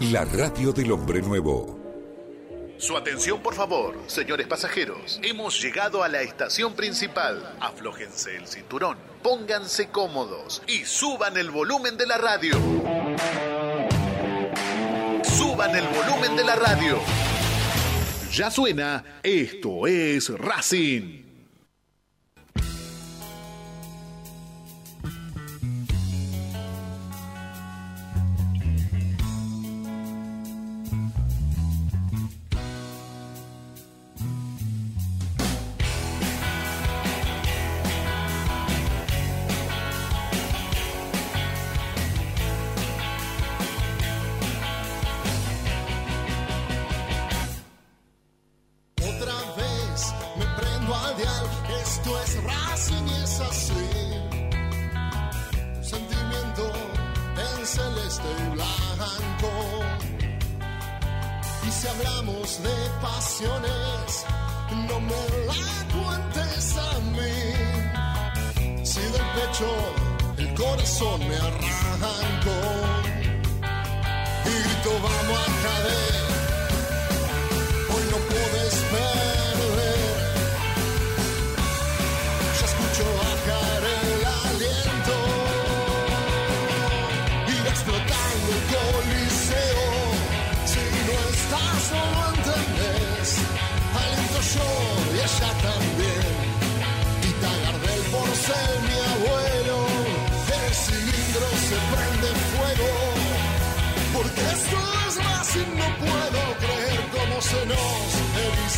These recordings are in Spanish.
la radio del hombre nuevo. Su atención, por favor, señores pasajeros. Hemos llegado a la estación principal. Aflójense el cinturón, pónganse cómodos y suban el volumen de la radio. Suban el volumen de la radio. Ya suena, esto es Racing.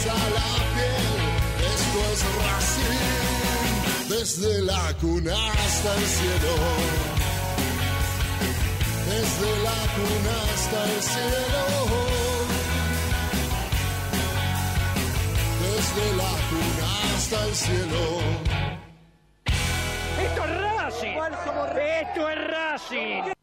a la piel. Esto es Racing, desde la cuna hasta el cielo. Desde la cuna hasta el cielo. Desde la cuna hasta el cielo. Esto es Racing. Esto es Racing.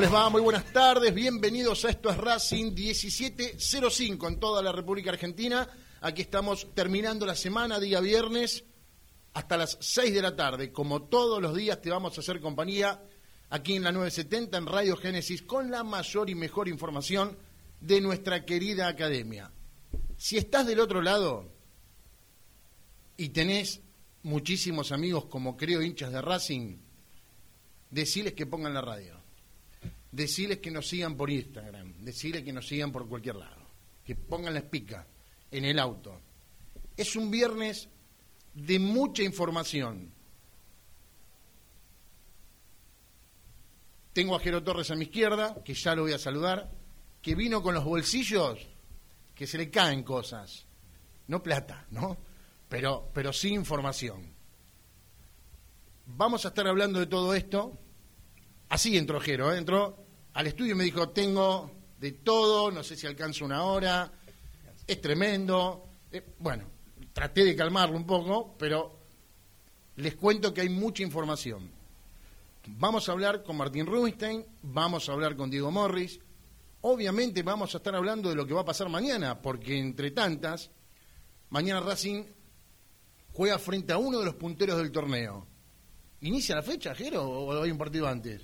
Les va? Muy buenas tardes, bienvenidos a esto es Racing 1705 en toda la República Argentina. Aquí estamos terminando la semana, día viernes, hasta las 6 de la tarde. Como todos los días te vamos a hacer compañía aquí en la 970 en Radio Génesis con la mayor y mejor información de nuestra querida academia. Si estás del otro lado y tenés muchísimos amigos como creo hinchas de Racing, deciles que pongan la radio decirles que nos sigan por Instagram, decirles que nos sigan por cualquier lado, que pongan la espica en el auto. Es un viernes de mucha información. Tengo a Jero Torres a mi izquierda, que ya lo voy a saludar, que vino con los bolsillos que se le caen cosas. No plata, ¿no? Pero, pero sí información. Vamos a estar hablando de todo esto Así entró Jero, ¿eh? entró al estudio y me dijo, tengo de todo, no sé si alcanzo una hora, es tremendo. Eh, bueno, traté de calmarlo un poco, pero les cuento que hay mucha información. Vamos a hablar con Martín Rubinstein, vamos a hablar con Diego Morris, obviamente vamos a estar hablando de lo que va a pasar mañana, porque entre tantas, mañana Racing juega frente a uno de los punteros del torneo. ¿Inicia la fecha, Jero, o hay un partido antes?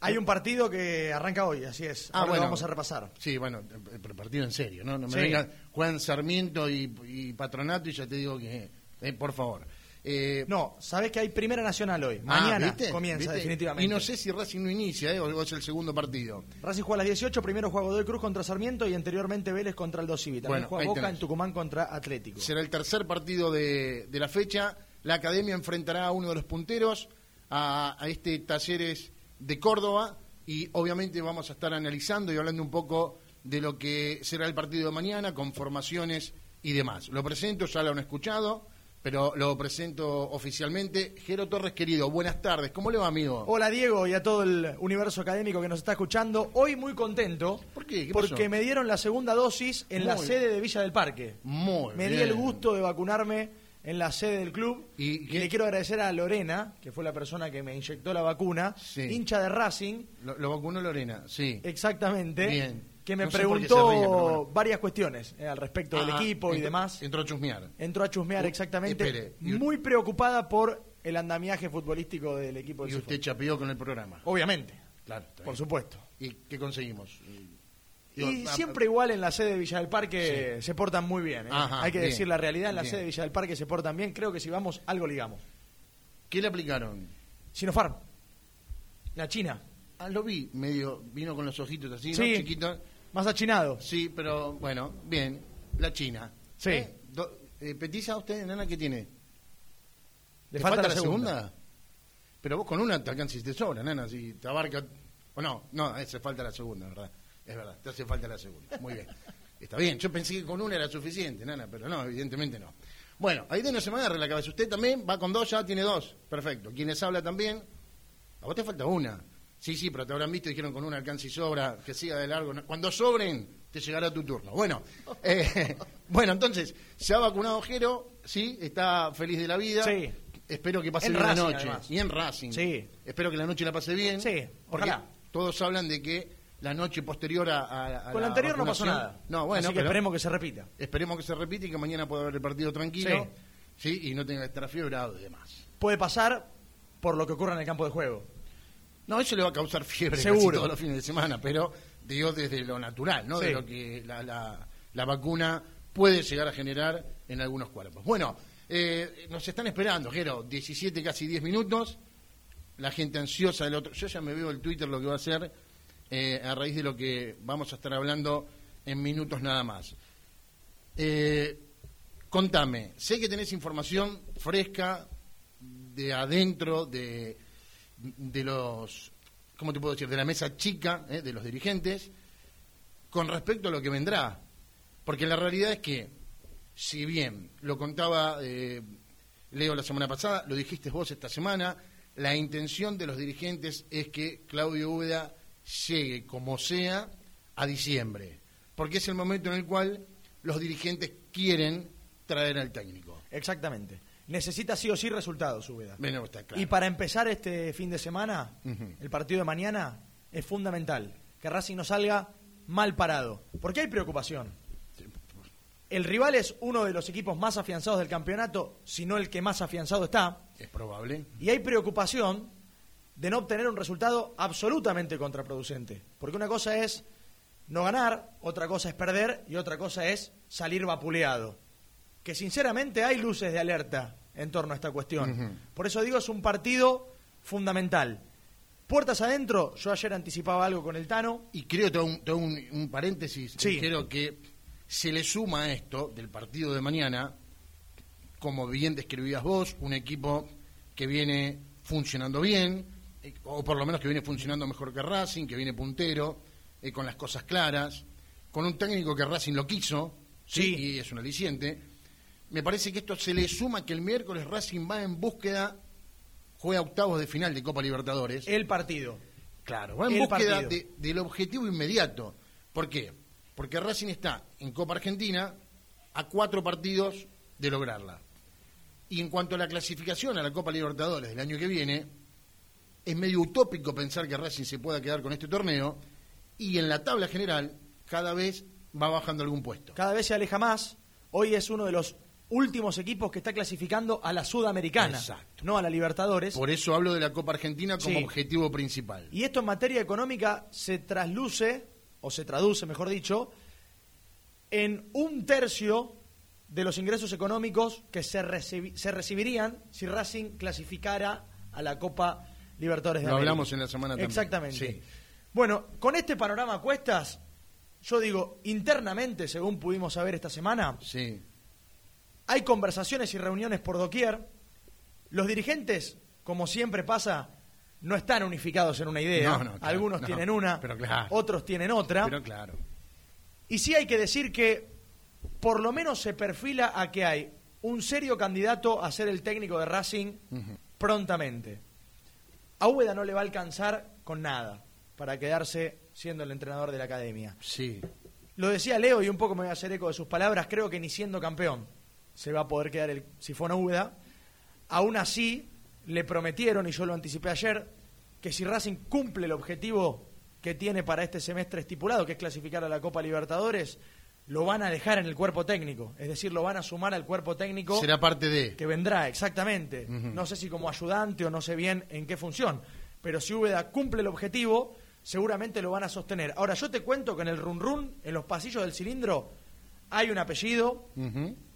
Hay un partido que arranca hoy, así es. Ah, bueno. vamos a repasar. Sí, bueno, pero partido en serio, ¿no? No me vengan Juan Sarmiento y, Patronato y ya te digo que, eh, por favor. Eh, no, sabes que hay Primera Nacional hoy. Ah, Mañana comienza, definitivamente. Y no sé si Racing no inicia, ¿eh? o es el segundo partido. Racing juega a las 18, primero juega Godoy Cruz contra Sarmiento y anteriormente Vélez contra el Dos También juega Boca en Tucumán contra Atlético. Será el tercer partido de, la fecha. La Academia enfrentará a uno de los punteros, a, a este Talleres de Córdoba y obviamente vamos a estar analizando y hablando un poco de lo que será el partido de mañana con formaciones y demás. Lo presento, ya lo han escuchado, pero lo presento oficialmente. Jero Torres, querido, buenas tardes. ¿Cómo le va, amigo? Hola, Diego, y a todo el universo académico que nos está escuchando. Hoy muy contento. ¿Por qué? porque me dieron la segunda dosis en la sede de Villa del Parque. Muy me di el gusto de vacunarme en la sede del club. Y, le quiero agradecer a Lorena, que fue la persona que me inyectó la vacuna, hincha de Racing. Lo, vacunó Lorena, sí. Exactamente. Bien que me preguntó varias cuestiones eh, al respecto del equipo y demás. Entró a chusmear. Entró a chusmear, exactamente. Muy preocupada por el andamiaje futbolístico del equipo. y usted chapeó con el programa. Obviamente. Claro. Por supuesto. ¿Y qué conseguimos? Y, siempre igual en la sede de Villa del Parque se portan muy bien. ¿eh? Hay que decir la realidad, en la sede de Villa del Parque se portan bien. Creo que si vamos, algo ligamos. ¿Qué le aplicaron? Sinopharm. La China. Ah, lo vi, medio, vino con los ojitos así, ¿no? Chiquito. Más achinado. Sí, pero bueno, bien. La China. Sí. ¿Eh? eh ¿Petiza usted, nana, qué tiene? ¿Le falta, la, segunda? Pero vos con una te alcanzas te sobra, nana, si te abarca... O no, no, hace falta la segunda, ¿verdad? Es verdad, te hace falta la segunda. Muy bien. Está bien, yo pensé que con una era suficiente, nana, pero no, evidentemente no. Bueno, ahí de no se me agarre la cabeza. Usted también va con dos, ya tiene dos. Perfecto. Quienes habla también, a vos te falta una. Sí, sí, pero te habrán visto y dijeron con un alcance y sobra, que siga de largo. Cuando sobren, te llegará tu turno. Bueno, eh, bueno, entonces, se ha vacunado Jero, sí, está feliz de la vida. Sí. Espero que pase bien la noche. Y en Racing. Sí. Espero que la noche la pase bien. Sí, porque todos hablan de que la noche posterior a, Con la anterior no pasó nada. No, bueno, Así que esperemos que se repita. Esperemos que se repita y que mañana pueda haber el partido tranquilo. Sí. sí y no tenga que estar fiebrado y demás. Puede pasar por lo que ocurra en el campo de juego. No, eso le va a causar fiebre Seguro. todos los fines de semana, pero digo desde lo natural, ¿no? De lo que la, la, vacuna puede llegar a generar en algunos cuerpos. Bueno, eh, nos están esperando, Jero, 17, casi 10 minutos. La gente ansiosa del otro. Yo ya me veo el Twitter lo que va a hacer eh, a raíz de lo que vamos a estar hablando en minutos nada más. Eh, contame, sé que tenés información fresca de adentro de de los, ¿cómo te puedo decir?, de la mesa chica, eh, de los dirigentes, con respecto a lo que vendrá. Porque la realidad es que, si bien lo contaba eh, Leo la semana pasada, lo dijiste vos esta semana, la intención de los dirigentes es que Claudio Úbeda llegue como sea a diciembre, porque es el momento en el cual los dirigentes quieren traer al técnico. Exactamente necesita sí o sí resultados, Úbeda. está claro. Y para empezar este fin de semana, el partido de mañana, es fundamental que Racing no salga mal parado, porque hay preocupación. El rival es uno de los equipos más afianzados del campeonato, si no el que más afianzado está. Es probable. Y hay preocupación de no obtener un resultado absolutamente contraproducente. Porque una cosa es no ganar, otra cosa es perder y otra cosa es salir vapuleado que sinceramente hay luces de alerta en torno a esta cuestión. Por eso digo, es un partido fundamental. Puertas adentro, yo ayer anticipaba algo con el Tano. Y creo, todo un, un, paréntesis, sí. quiero que se le suma a esto del partido de mañana, como bien describías vos, un equipo que viene funcionando bien, eh, o por lo menos que viene funcionando mejor que Racing, que viene puntero, eh, con las cosas claras, con un técnico que Racing lo quiso, sí. y es un aliciente me parece que esto se le suma que el miércoles Racing va en búsqueda, juega octavos de final de Copa Libertadores. El partido. Claro, va en búsqueda del objetivo inmediato. ¿Por qué? Porque Racing está en Copa Argentina a cuatro partidos de lograrla. Y en cuanto a la clasificación a la Copa Libertadores del año que viene, es medio utópico pensar que Racing se pueda quedar con este torneo y en la tabla general cada vez va bajando algún puesto. Cada vez se aleja más. Hoy es uno de los últimos equipos que está clasificando a la Sudamericana, no a la Libertadores. Por eso hablo de la Copa Argentina como objetivo principal. Y esto en materia económica se trasluce, o se traduce, mejor dicho, en un tercio de los ingresos económicos que se, se recibirían si Racing clasificara a la Copa Libertadores de Lo hablamos en la semana también. Exactamente. Bueno, con este panorama a cuestas, yo digo, internamente, según pudimos saber esta semana, sí hay conversaciones y reuniones por doquier. Los dirigentes, como siempre pasa, no están unificados en una idea. Algunos tienen una, otros tienen otra. Pero claro. Y sí hay que decir que por lo menos se perfila a que hay un serio candidato a ser el técnico de Racing prontamente. A Úbeda no le va a alcanzar con nada para quedarse siendo el entrenador de la academia. Sí. Lo decía Leo y un poco me voy a hacer eco de sus palabras, creo que ni siendo campeón se va a poder quedar el Sifón Úbeda. Aún así, le prometieron, y yo lo anticipé ayer, que si Racing cumple el objetivo que tiene para este semestre estipulado, que es clasificar a la Copa Libertadores, lo van a dejar en el cuerpo técnico, es decir, lo van a sumar al cuerpo técnico Será parte de. que vendrá, exactamente. No sé si como ayudante o no sé bien en qué función, pero si Úbeda cumple el objetivo, seguramente lo van a sostener. Ahora, yo te cuento que en el run run, en los pasillos del cilindro, hay un apellido.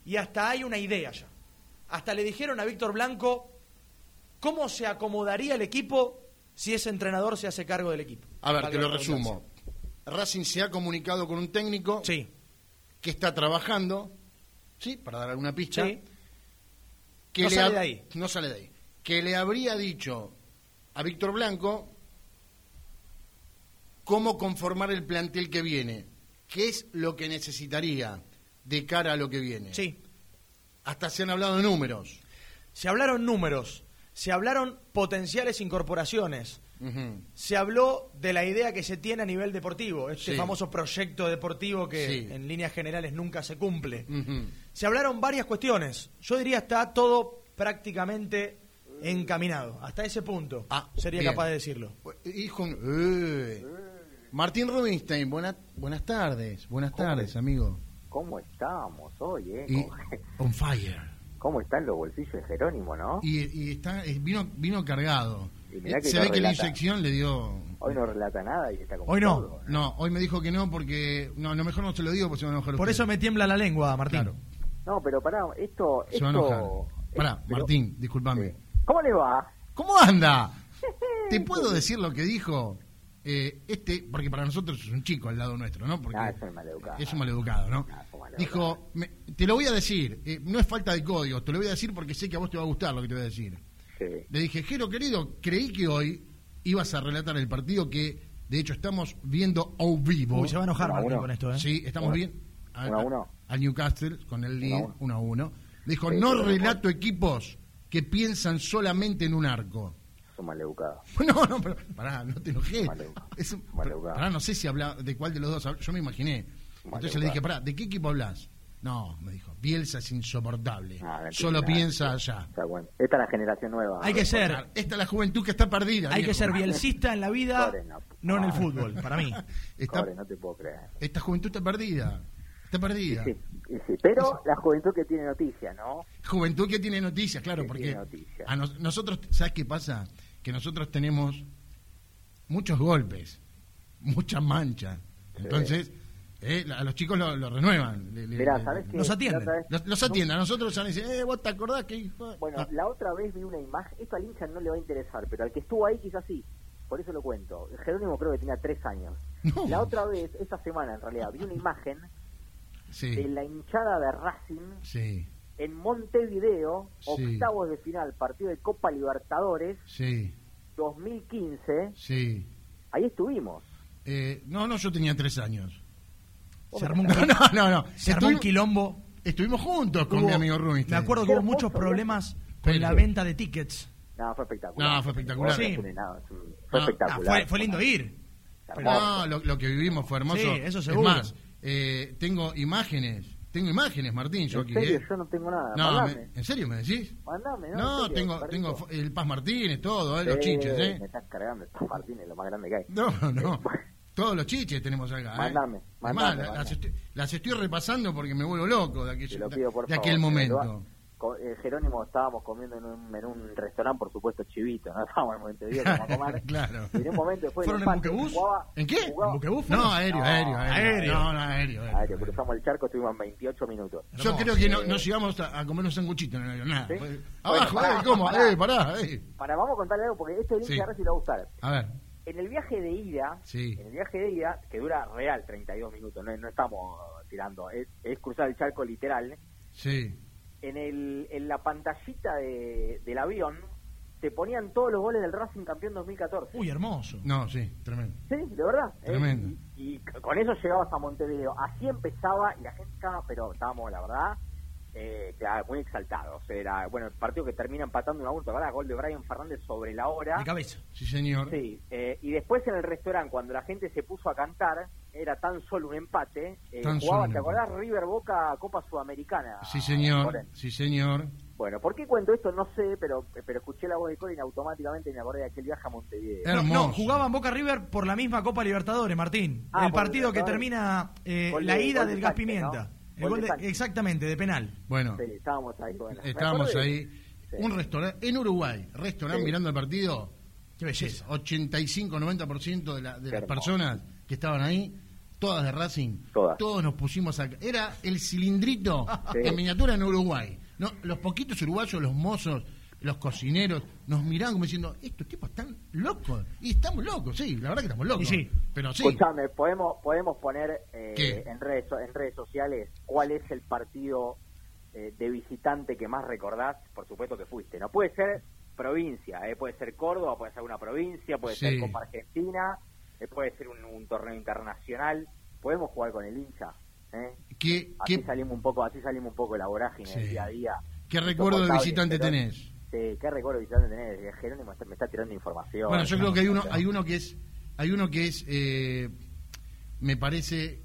Y hasta hay una idea ya. Hasta le dijeron a Víctor Blanco cómo se acomodaría el equipo si ese entrenador se hace cargo del equipo. A ver, te lo resumo. Racing se ha comunicado con un técnico. Sí, que está trabajando, ¿sí? Para dar alguna pista. sí. que No le sale de ahí. No sale de ahí. Que le habría dicho a Víctor Blanco cómo conformar el plantel que viene. ¿Qué es lo que necesitaría de cara a lo que viene? Sí. Hasta se han hablado de números. Se hablaron números, se hablaron potenciales incorporaciones, se habló de la idea que se tiene a nivel deportivo, este Sí. famoso proyecto deportivo que Sí. en líneas generales nunca se cumple. Se hablaron varias cuestiones. Yo diría está todo prácticamente encaminado. Hasta ese punto Ah, sería bien. capaz de decirlo. Hijo, eh. Martín Rubinstein, buena- buenas tardes. Buenas tardes, amigo. ¿Cómo estamos hoy, eh? Y, ¿Cómo, on fire. cómo están los bolsillos de Jerónimo, no? Y, y está, eh, vino, vino cargado. Y mirá que Se no ve que la inyección le dio. Hoy no relata nada y está como Hoy no. todo, No, hoy me dijo que no porque. No, no mejor no se lo digo porque se va a enojar. Por usted. eso me tiembla la lengua, Martín. Claro, No, pero pará, esto... se va a esto enojar. Pará, eh, pero- Martín, discúlpame. Sí. ¿Cómo le va? ¿Cómo anda? ¿Te puedo decir lo que dijo eh, este? Porque para nosotros es un chico al lado nuestro, ¿no? Porque Ah, es un maleducado. Es un maleducado, ¿no? Ah, es un maleducado. Dijo, me- te lo voy a decir, eh, no es falta de código, te lo voy a decir porque sé que a vos te va a gustar lo que te voy a decir. Sí. Le dije, Jero querido, creí que hoy ibas a relatar el partido que de hecho estamos viendo a vivo. Uy, se va a enojar Uno a Martín uno. con esto, ¿eh? Sí, estamos bien. A- uno a uno. Al Newcastle con el lead, Uno a uno. uno a uno. Dijo, Sí, no relato equipos que piensan solamente en un arco. Es un maleducado. No, no, pero pará, no te enojes. Maleducado. Es un- Maleducado. pará, no sé si habla de cuál de los dos habla- Yo me imaginé. Entonces le dije, pará, ¿de qué equipo hablas? No, me dijo, Bielsa es insoportable. Ah, Solo nada. piensa allá. Está bueno. Esta es la generación nueva. Hay que ser, Esta es la juventud que está perdida. hay que ser bielcista en la vida, no. no en el fútbol, para mí. Está- Pobre, no te puedo creer. esta juventud está perdida. Está perdida. Sí, y sí, pero la juventud que tiene noticias, ¿no? Juventud que tiene noticias, claro, Que porque tiene noticias. a nos- nosotros, ¿sabes qué pasa? Que nosotros tenemos muchos golpes, muchas manchas. Entonces, eh, a los chicos lo, lo renuevan. le- le- Mirá, le- ¿sabes qué? Los atienden. Vez- Los, los atienden, a nosotros ya nos dicen, eh, vos te acordás que... hijo? Bueno, Ah, la otra vez vi una imagen, esto al hincha no le va a interesar, pero al que estuvo ahí quizás sí, por eso lo cuento. Jerónimo creo que tenía tres años. No. La otra vez, esta semana en realidad, vi una imagen de la hinchada de Racing sí, en Montevideo, Sí. octavos de final, partido de Copa Libertadores sí, 2015. sí. Ahí estuvimos. Eh, no, no, yo tenía tres años. Se armó un, No, no, no. se armó un Estuvimos- quilombo. Estuvimos juntos con Hubo- mi amigo Rubinstein. Me acuerdo que hubo muchos problemas con Pero- la venta de tickets. No, fue espectacular. No, fue espectacular. Sí. es Fue Ah, Ah, espectacular. fue, fue lindo ir. No, lo, lo que vivimos fue hermoso. Sí, eso Es seguro. más, eh, tengo imágenes. Tengo imágenes, Martín, yo ¿En aquí. serio? ¿eh? Yo no tengo nada. No, me- ¿en serio me decís? Mandame, ¿no? No, tengo, tengo el Paz Martínez, todo, ¿eh? los Sí, chiches, Me ¿eh? estás cargando, estos Martínez, lo más grande que hay. No, no. Todos los chiches tenemos acá. ¿eh? Mandame, Es mandame, más, la- mandame. las, estoy, las estoy repasando porque me vuelvo loco de, lo pido de favor. aquel momento. Eh, Jerónimo estábamos comiendo en un, en un restaurante, por supuesto, chivito, ¿no? Estábamos en Montevideo como a comer. Claro. Y en un momento después ¿Fueron en buquebús? jugaba- ¿En qué? jugaba- ¿Buquebús? No, aéreo, No, aéreo, aéreo. aéreo. No, no, aéreo. aéreo. Aéreo, cruzamos el charco, estuvimos en 28 minutos. Yo creo que no, nos íbamos a, a comer un sanguchito en el avión, nada. ¿Sí? Bueno, Abajo, pará, eh, ¿cómo? pará. Eh, pará, eh. Para, vamos a contarle algo porque este link Sí. sí. ahora sí le va a gustar. A ver, En el viaje de ida, Sí. en el viaje de ida, que dura real 32 minutos, no, no estamos tirando, es, es cruzar el charco literal, sí. En, el, en la pantallita de- del avión te ponían todos los goles del Racing campeón 2014. Uy, hermoso. No, sí, tremendo. Sí, de verdad. ¿eh? Tremendo. Y, y con eso llegabas a Montevideo. Así empezaba y la gente estaba, pero estábamos, la verdad, eh, claro, muy exaltados. Era, bueno, el partido que termina empatando un aborto, ¿verdad? Gol de Brian Fernández sobre la hora. De cabeza. Sí, señor. Sí, eh, y después en el restaurante, cuando la gente se puso a cantar, era tan solo un empate. Eh, Tan jugaba, solo ¿te acordás? River Boca Copa Sudamericana. Sí, señor. Sí, señor. Bueno, ¿por qué cuento esto? No sé, pero pero escuché la voz de Colin automáticamente me acordé de aquel viaje a Montevideo. No, Hermoso. no, jugaban Boca River por la misma Copa Libertadores, Martín. Ah, el partido que termina eh, la ida del Gas Pimienta. ¿no? El Gol de exactamente, de penal. Bueno, Sí, estábamos ahí. Bueno. Estábamos ahí. Sí. Un restaurante en Uruguay, restaurante Sí. mirando el partido. Qué belleza. 85-90% de, la- de las personas que estaban ahí, todas de Racing, Todas. todos nos pusimos a... Era el cilindrito Sí. en miniatura en Uruguay. No, los poquitos uruguayos, los mozos, los cocineros, nos miraban como diciendo, estos tipos están locos. Y estamos locos, sí, la verdad que estamos locos. Sí. Pero sí, Escuchame, podemos podemos poner eh, en redes so- en redes sociales cuál es el partido eh, de visitante que más recordás. Por supuesto que fuiste. No puede ser provincia, eh, puede ser Córdoba, puede ser una provincia, puede Sí. ser Copa Argentina, eh, puede ser un, un torneo internacional. Podemos jugar con el hincha. ¿eh? ¿qué, Así qué, salimos un poco, así salimos un poco de la vorágine Sí. día a día. qué recuerdo de visitante pero- tenés? Sí, qué recuerdo de visitante tenés. Eh, Jerónimo está- me está tirando información. Bueno, yo creo que hay uno, no, hay uno que es, hay uno que es, eh, me parece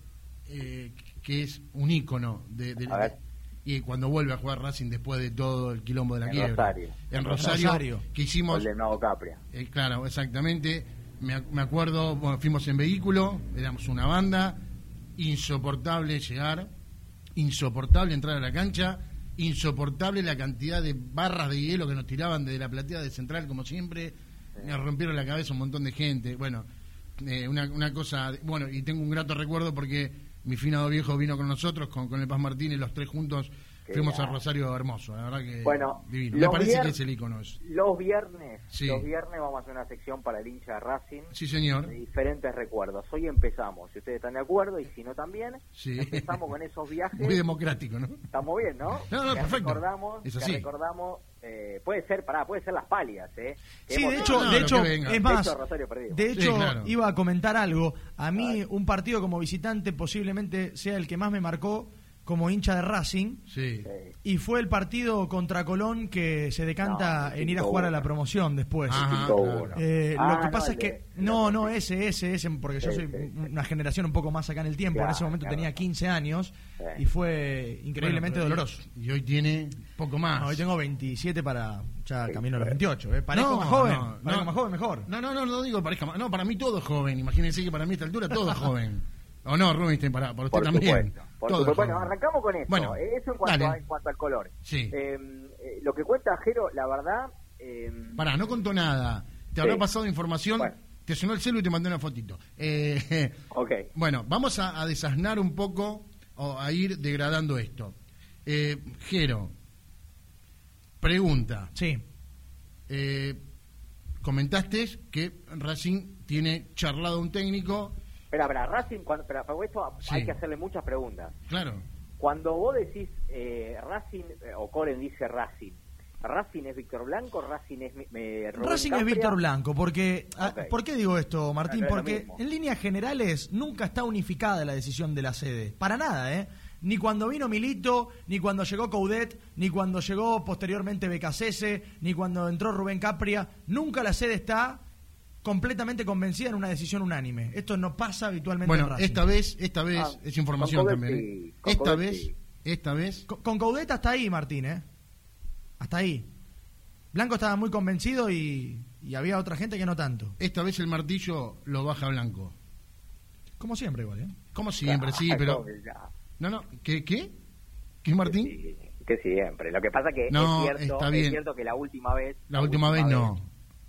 eh, que es un ícono de, de- A ver. y cuando vuelve a jugar Racing después de todo el quilombo de la En quiebra. Rosario. En Rosario, Rosario. que hicimos, Gol de Nuevo Capria. eh, claro, exactamente. Me, me acuerdo, bueno, fuimos en vehículo, éramos una banda, insoportable llegar, insoportable entrar a la cancha, insoportable la cantidad de barras de hielo que nos tiraban desde la platea de central, como siempre. Me rompieron la cabeza un montón de gente. Bueno, eh, una, una cosa, bueno, y tengo un grato recuerdo porque mi finado viejo vino con nosotros, con, con el Paz Martínez, los tres juntos. Fuimos a grande. Rosario Hermoso, la verdad que Bueno, divino. Me parece que es el icono. ese. Los viernes, Sí. los viernes vamos a hacer una sección para el hincha de Racing Sí, señor. de diferentes recuerdos. Hoy empezamos, si ustedes están de acuerdo y si no también, Sí. empezamos con esos viajes. Muy democrático, ¿no? Estamos bien, ¿no? No, no, Que perfecto. Recordamos, Es que recordamos, eh, puede ser, pará, puede ser las palias, ¿eh? Que Sí, de hecho, No, de hecho, es De más, hecho, de Sí, hecho, claro. iba a comentar algo. A mí, un partido como visitante posiblemente sea el que más me marcó como hincha de Racing. Sí. Y fue el partido contra Colón que se decanta No, en ir a jugar a la 5-1. promoción después. Ajá, claro. Eh, Ah, lo que no, pasa es que de- no, no ese, ese, ese, porque yo soy sí, una generación un poco más acá en el tiempo. en ese momento claro. tenía 15 años y fue increíblemente Bueno, doloroso. Y hoy tiene poco más. No, hoy tengo 27 para ya camino a los sí. 28. ¿eh? Parezco No, más joven, no, parezco no. más joven mejor. No, no, no, no digo que parezca más. No, para mí todo es joven. Imagínense que para mí a esta altura todo es joven. ¿O no, Rubinstein? Para, para usted Por también. supuesto. Por supuesto. Bueno, arrancamos con eso. Bueno, Eh, eso en cuanto, a, en cuanto al color. Sí. Eh, eh, lo que cuenta Jero, la verdad... Eh, Pará, no contó nada. Te habrá pasado información. Bueno. Te sonó el celu y te mandé una fotito. Eh, ok. bueno, vamos a, a desasnar un poco o a ir degradando esto. Eh, Jero, pregunta. Sí. Eh, comentaste que Racing tiene charlado un técnico. Espera, espera, Racing, cuando, espera, para esto Sí. hay que hacerle muchas preguntas. Claro. Cuando vos decís eh, Racing, eh, o Coren dice Racing, ¿Racing es Víctor Blanco? ¿Racing es eh, Racing es? Víctor Blanco, porque... ah, Ok. ¿Por qué digo esto, Martín? No, no porque en líneas generales nunca está unificada la decisión de la sede. Para nada, ¿eh? Ni cuando vino Milito, ni cuando llegó Coudet, ni cuando llegó posteriormente Becasese, ni cuando entró Rubén Capria. Nunca la sede está completamente convencida en una decisión unánime. Esto no pasa habitualmente Bueno, en Racing. esta vez, esta vez Ah, es información Coudet también. ¿eh? Esta Coudet vez, sí. esta vez, Con, con Coudet hasta ahí, Martín, ¿eh? Hasta ahí. Blanco estaba muy convencido y, y había otra gente que no tanto. esta vez el martillo lo baja Blanco. Como siempre, igual, ¿eh? Como siempre, sí, pero no, no, ¿qué qué? ¿Qué Martín? Sí, que siempre. Lo que pasa que No, es, cierto, está es bien. cierto que la última vez... La última vez no.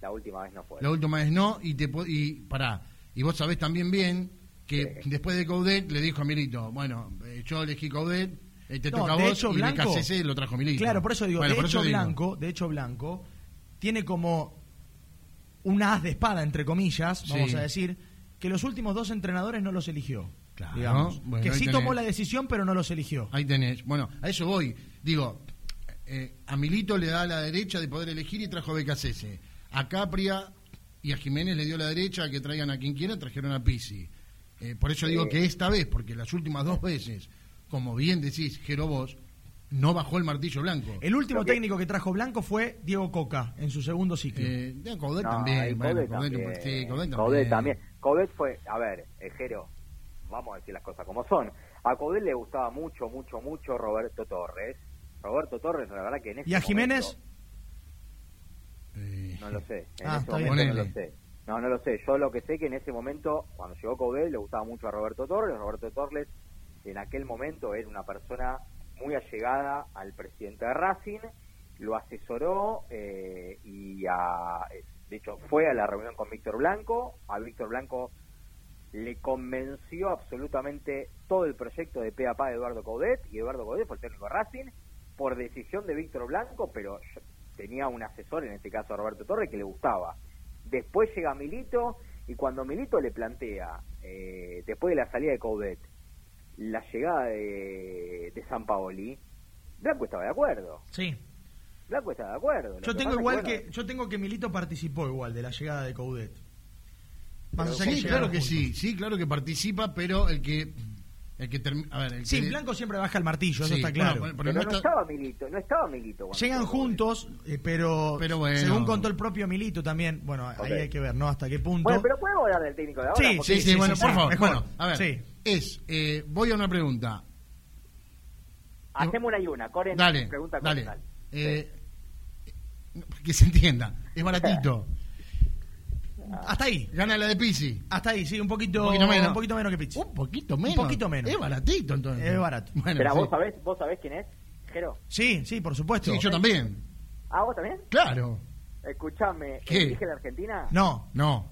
La última vez no fue. La última vez no y te po- y pará, y vos sabés también bien que Sí. después de Coudet le dijo a Milito, bueno, eh, yo elegí Coudet, eh, te No, toca a vos hecho, y Blanco- de KCC lo trajo Milito. Claro, por eso digo, Bueno, de, por hecho eso digo. Blanco, de hecho Blanco tiene como un as de espada, entre comillas, vamos Sí. a decir, que los últimos dos entrenadores no los eligió. Claro, digamos. bueno, que sí tenés. tomó la decisión, pero no los eligió. Ahí tenés. Bueno, a eso voy. Digo, eh, a Milito le da la derecha de poder elegir y trajo a Becasese. A Capria y a Jiménez le dio la derecha a que traigan a quien quiera, trajeron a Pisi. Eh, por eso digo que esta vez, porque las últimas dos veces, como bien decís, Jero vos, no bajó el martillo blanco. El último que- técnico que trajo Blanco fue Diego Coca en su segundo ciclo. Eh, de Coudet No, también. bueno, Coudet, también. sí, Coudet también. También. Coudet fue, a ver, Ejero, vamos a decir las cosas como son. A Coudet le gustaba mucho, mucho, mucho Roberto Torres. Roberto Torres, la verdad que en ese ¿Y a Jiménez? momento- Eh, no lo sé. En Ah, ese está bien. momento no lo sé. No, no lo sé. Yo lo que sé que en ese momento, cuando llegó Coudet, le gustaba mucho a Roberto Torres. Roberto Torres, en aquel momento, era una persona muy allegada al presidente de Racing. Lo asesoró eh, y, a- de hecho, fue a la reunión con Víctor Blanco. A Víctor Blanco le convenció absolutamente todo el proyecto de pe a pa de Eduardo Coudet. Y Eduardo Coudet fue el técnico de Racing por decisión de Víctor Blanco, pero yo- tenía un asesor, en este caso a Roberto Torres, que le gustaba. Después llega Milito y cuando Milito le plantea, eh, después de la salida de Coudet, la llegada de, de San Paoli, Blanco estaba de acuerdo. Sí. Blanco estaba de acuerdo. Yo tengo igual bueno, que yo tengo que Milito participó igual de la llegada de Coudet. Más allá Sí, claro que juntos. sí, sí, claro que participa, pero el que el que termi- a ver, el Sí, que- Blanco siempre baja el martillo, eso está claro. bueno, Pero, no no, está- estaba Milito, no estaba Milito. Llegan juntos, eh, pero, Pero bueno. según contó el propio Milito también, bueno, ahí hay que ver, ¿no? Hasta qué punto. Bueno, pero podemos hablar del técnico de ahora. Sí, Porque- Sí, sí, sí, bueno, sí, por sí, favor. mejor. Bueno, a ver, Sí. es, eh, voy a una pregunta. Hacemos una y una. Coren, Dale, pregunta dale. Eh, que se entienda, es baratito. Hasta ahí, Gana la de Pisi. hasta ahí, sí, un poquito, Un poquito menos. un poquito menos que Pizzi. Un poquito menos. poquito menos. Es baratito entonces. Es barato. Bueno, sí. ¿vos, sabés, ¿vos sabés quién es? Jero. Sí, sí, por supuesto. Sí, yo también. Ah, ¿vos también? Claro. Escuchame, ¿Qué? ¿dirige la Argentina? No, No.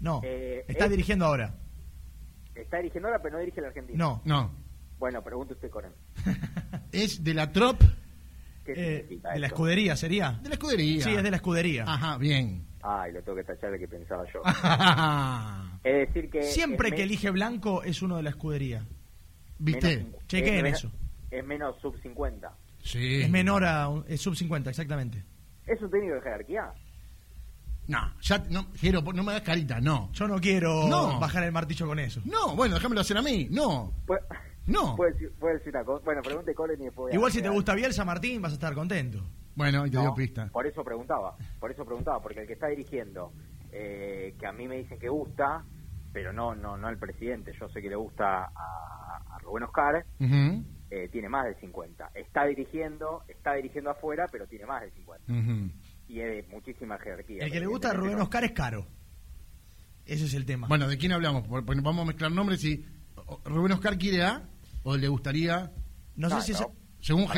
no. Eh, Está es- dirigiendo ahora. Está dirigiendo ahora, pero no dirige la Argentina. No. No. Bueno, pregunte usted, Coren. Es de la trop ¿Qué Eh, significa de la escudería sería. de la escudería. Sí, es de la escudería. Ajá, bien. Ay, lo tengo que tachar de que pensaba yo. Es decir que... Siempre es que me- elige blanco es uno de la escudería. ¿Viste? menos- Chequeen es eso. Es menos sub 50. Sí. Es menor a un- es sub 50, exactamente. ¿Es un técnico de jerarquía? No, ya, no, Jero, no me hagas carita, no. Yo no quiero No. bajar el martillo con eso. No, bueno, déjamelo hacer a mí. No, Puede, no. puede, decir, una cosa. Bueno, pregunte Coren y después... Igual si te gusta Bielsa, Martín, vas a estar contento. Bueno, y te No, dio pista. Por eso preguntaba, por eso preguntaba, porque el que está dirigiendo, eh, que a mí me dicen que gusta, pero no no no al presidente, yo sé que le gusta a, a Rubén Oscar, eh, tiene más de 50. Está dirigiendo, está dirigiendo afuera, pero tiene más de 50. ujú. Y es de muchísima jerarquía. El que le gusta a Rubén Oscar es caro. Ese es el tema. Bueno, ¿de quién hablamos? Por- por- vamos a mezclar nombres y... ¿Rubén Oscar quiere a? ¿O le gustaría? no, no, sé si es-. Según que-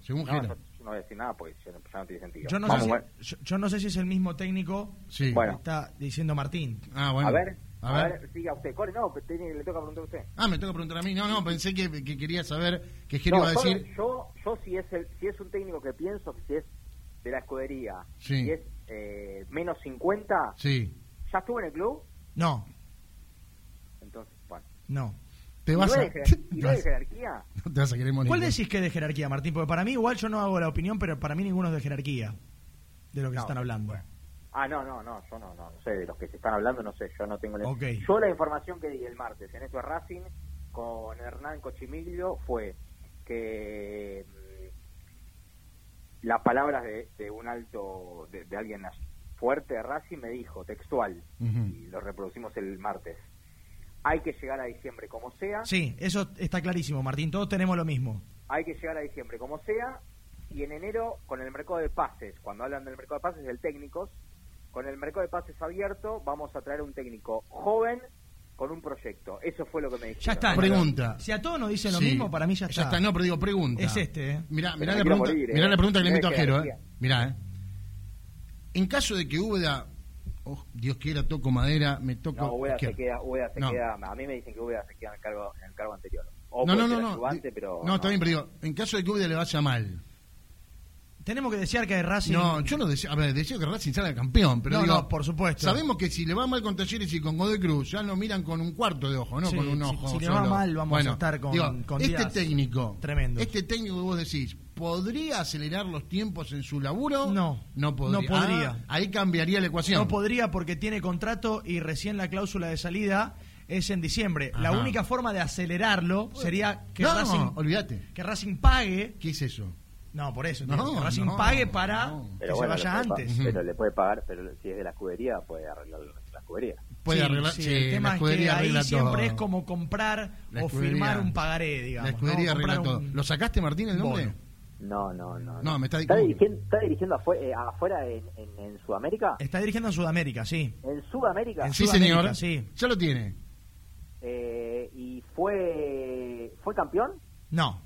Según Jero. yo, yo no voy a decir nada porque ya no, ya no tiene sentido. yo no, Vamos, sé bueno. si, yo, yo no sé si es el mismo técnico Sí. que Bueno. está diciendo Martín. Ah, bueno. A ver, A ver. siga usted. Core, no, tiene- le toca preguntar a usted. Ah, me toca preguntar a mí. No, no, pensé que, que quería saber que No, iba a decir... yo, yo si es el, si es un técnico que pienso que si es de la escudería Sí. y es eh, menos 50, Sí. ¿ya estuvo en el club? No, Entonces, bueno. no. Te ¿Y vas no a... es de jerar- ¿Y te es de vas- jerarquía? no te vas a querer morir. ¿Cuál decís que es de jerarquía, Martín? Porque para mí igual yo no hago la opinión, pero para mí ninguno es de jerarquía de lo que No, se están hablando. Ah, no, no, no, yo no, no, no sé, de los que se están hablando, no sé, yo no tengo la... Yo la información que di el martes en esto de Racing con Hernán Cochimiglio fue que mm, las palabras de, de un alto, de, de alguien fuerte de Racing me dijo, textual, y lo reproducimos el martes, hay que llegar a diciembre como sea, Sí, eso está clarísimo, Martín. Todos tenemos lo mismo. hay que llegar a diciembre como sea, y en enero con el mercado de pases, cuando hablan del mercado de pases del técnicos, con el mercado de pases abierto vamos a traer un técnico joven con un proyecto. Eso fue lo que me dijeron. Ya está. Pregunta. Si a todos nos dicen lo Sí. mismo, para mí ya está. Ya está, no, pero digo, pregunta. Es este, ¿eh? Mirá, mirá la pregunta, morir, ¿eh? mirá la pregunta que le meto a Jero, ¿eh? Mirá, ¿eh? En caso de que Úbeda, oh, Dios quiera, toco madera, me toco... No, Ubeda se queda, Ubeda se No. queda, a mí me dicen que Ubeda se queda en el cargo, en el cargo anterior. O No, no, no, no. pero no, está bien, pero digo, en caso de que Úbeda le vaya mal. Tenemos que desear que Racing... No, yo no deseo, a ver, deseo que Racing salga campeón, pero No, digo, no, por supuesto. Sabemos que si le va mal con Talleres y con Godoy Cruz, ya lo miran con un cuarto de ojo, no Sí, con un ojo si le solo. va mal, vamos a estar con- digo, con Este días técnico, tremendos. este técnico que vos decís, ¿podría acelerar los tiempos en su laburo? No, No podría. no podría. Ah, ahí cambiaría la ecuación. No podría porque tiene contrato y recién la cláusula de salida es en diciembre. La única forma de acelerarlo sería que no, Racing olvídate. que Racing pague. ¿Qué es eso? No, por eso. No, que Racing no, pague para no. que se vaya antes. pa- pero le puede pagar, pero si es de la escudería, puede arreglar la escudería. Puede Sí, arreglar. sí, sí, el tema la es que ahí arregla siempre todo. es como comprar o firmar un pagaré, digamos. La escudería ¿no? arregla todo. un- ¿Lo sacaste, Martín, el nombre? bono. No, no, no. No, me está ¿Está diciendo- dirigiendo, está dirigiendo afue- eh, afuera en, en, en Sudamérica? Está dirigiendo en Sudamérica, sí. En Sudamérica. En Sí, Sudamérica, señor. sí. Ya lo tiene. Eh, ¿Y fue fue campeón? No.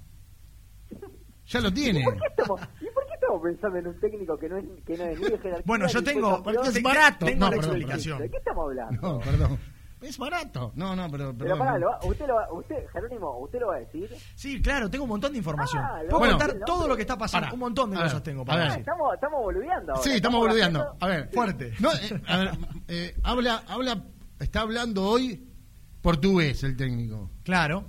Ya lo tiene. ¿Y por qué estamos, ¿y por qué estamos pensando en un técnico que no es, que no es ni de jerarquía? Bueno, yo tengo- porque es barato. Tengo No, la perdón, explicación. ¿De qué estamos hablando? No, perdón. Es barato. No, no, pero. Pero pará, lo va- usted, lo va- usted, Jerónimo, ¿usted lo va a decir? Sí, claro, tengo un montón de información. Ah, Puedo Bueno. contar todo nombre. lo que está pasando. Pará. Un montón de A ver, cosas tengo a para ver. Decir. estamos, estamos boludeando ahora. Sí, estamos boludeando. haciendo- A ver. Fuerte. No, eh, a ver, eh, habla, habla, está hablando hoy portugués el técnico. Claro.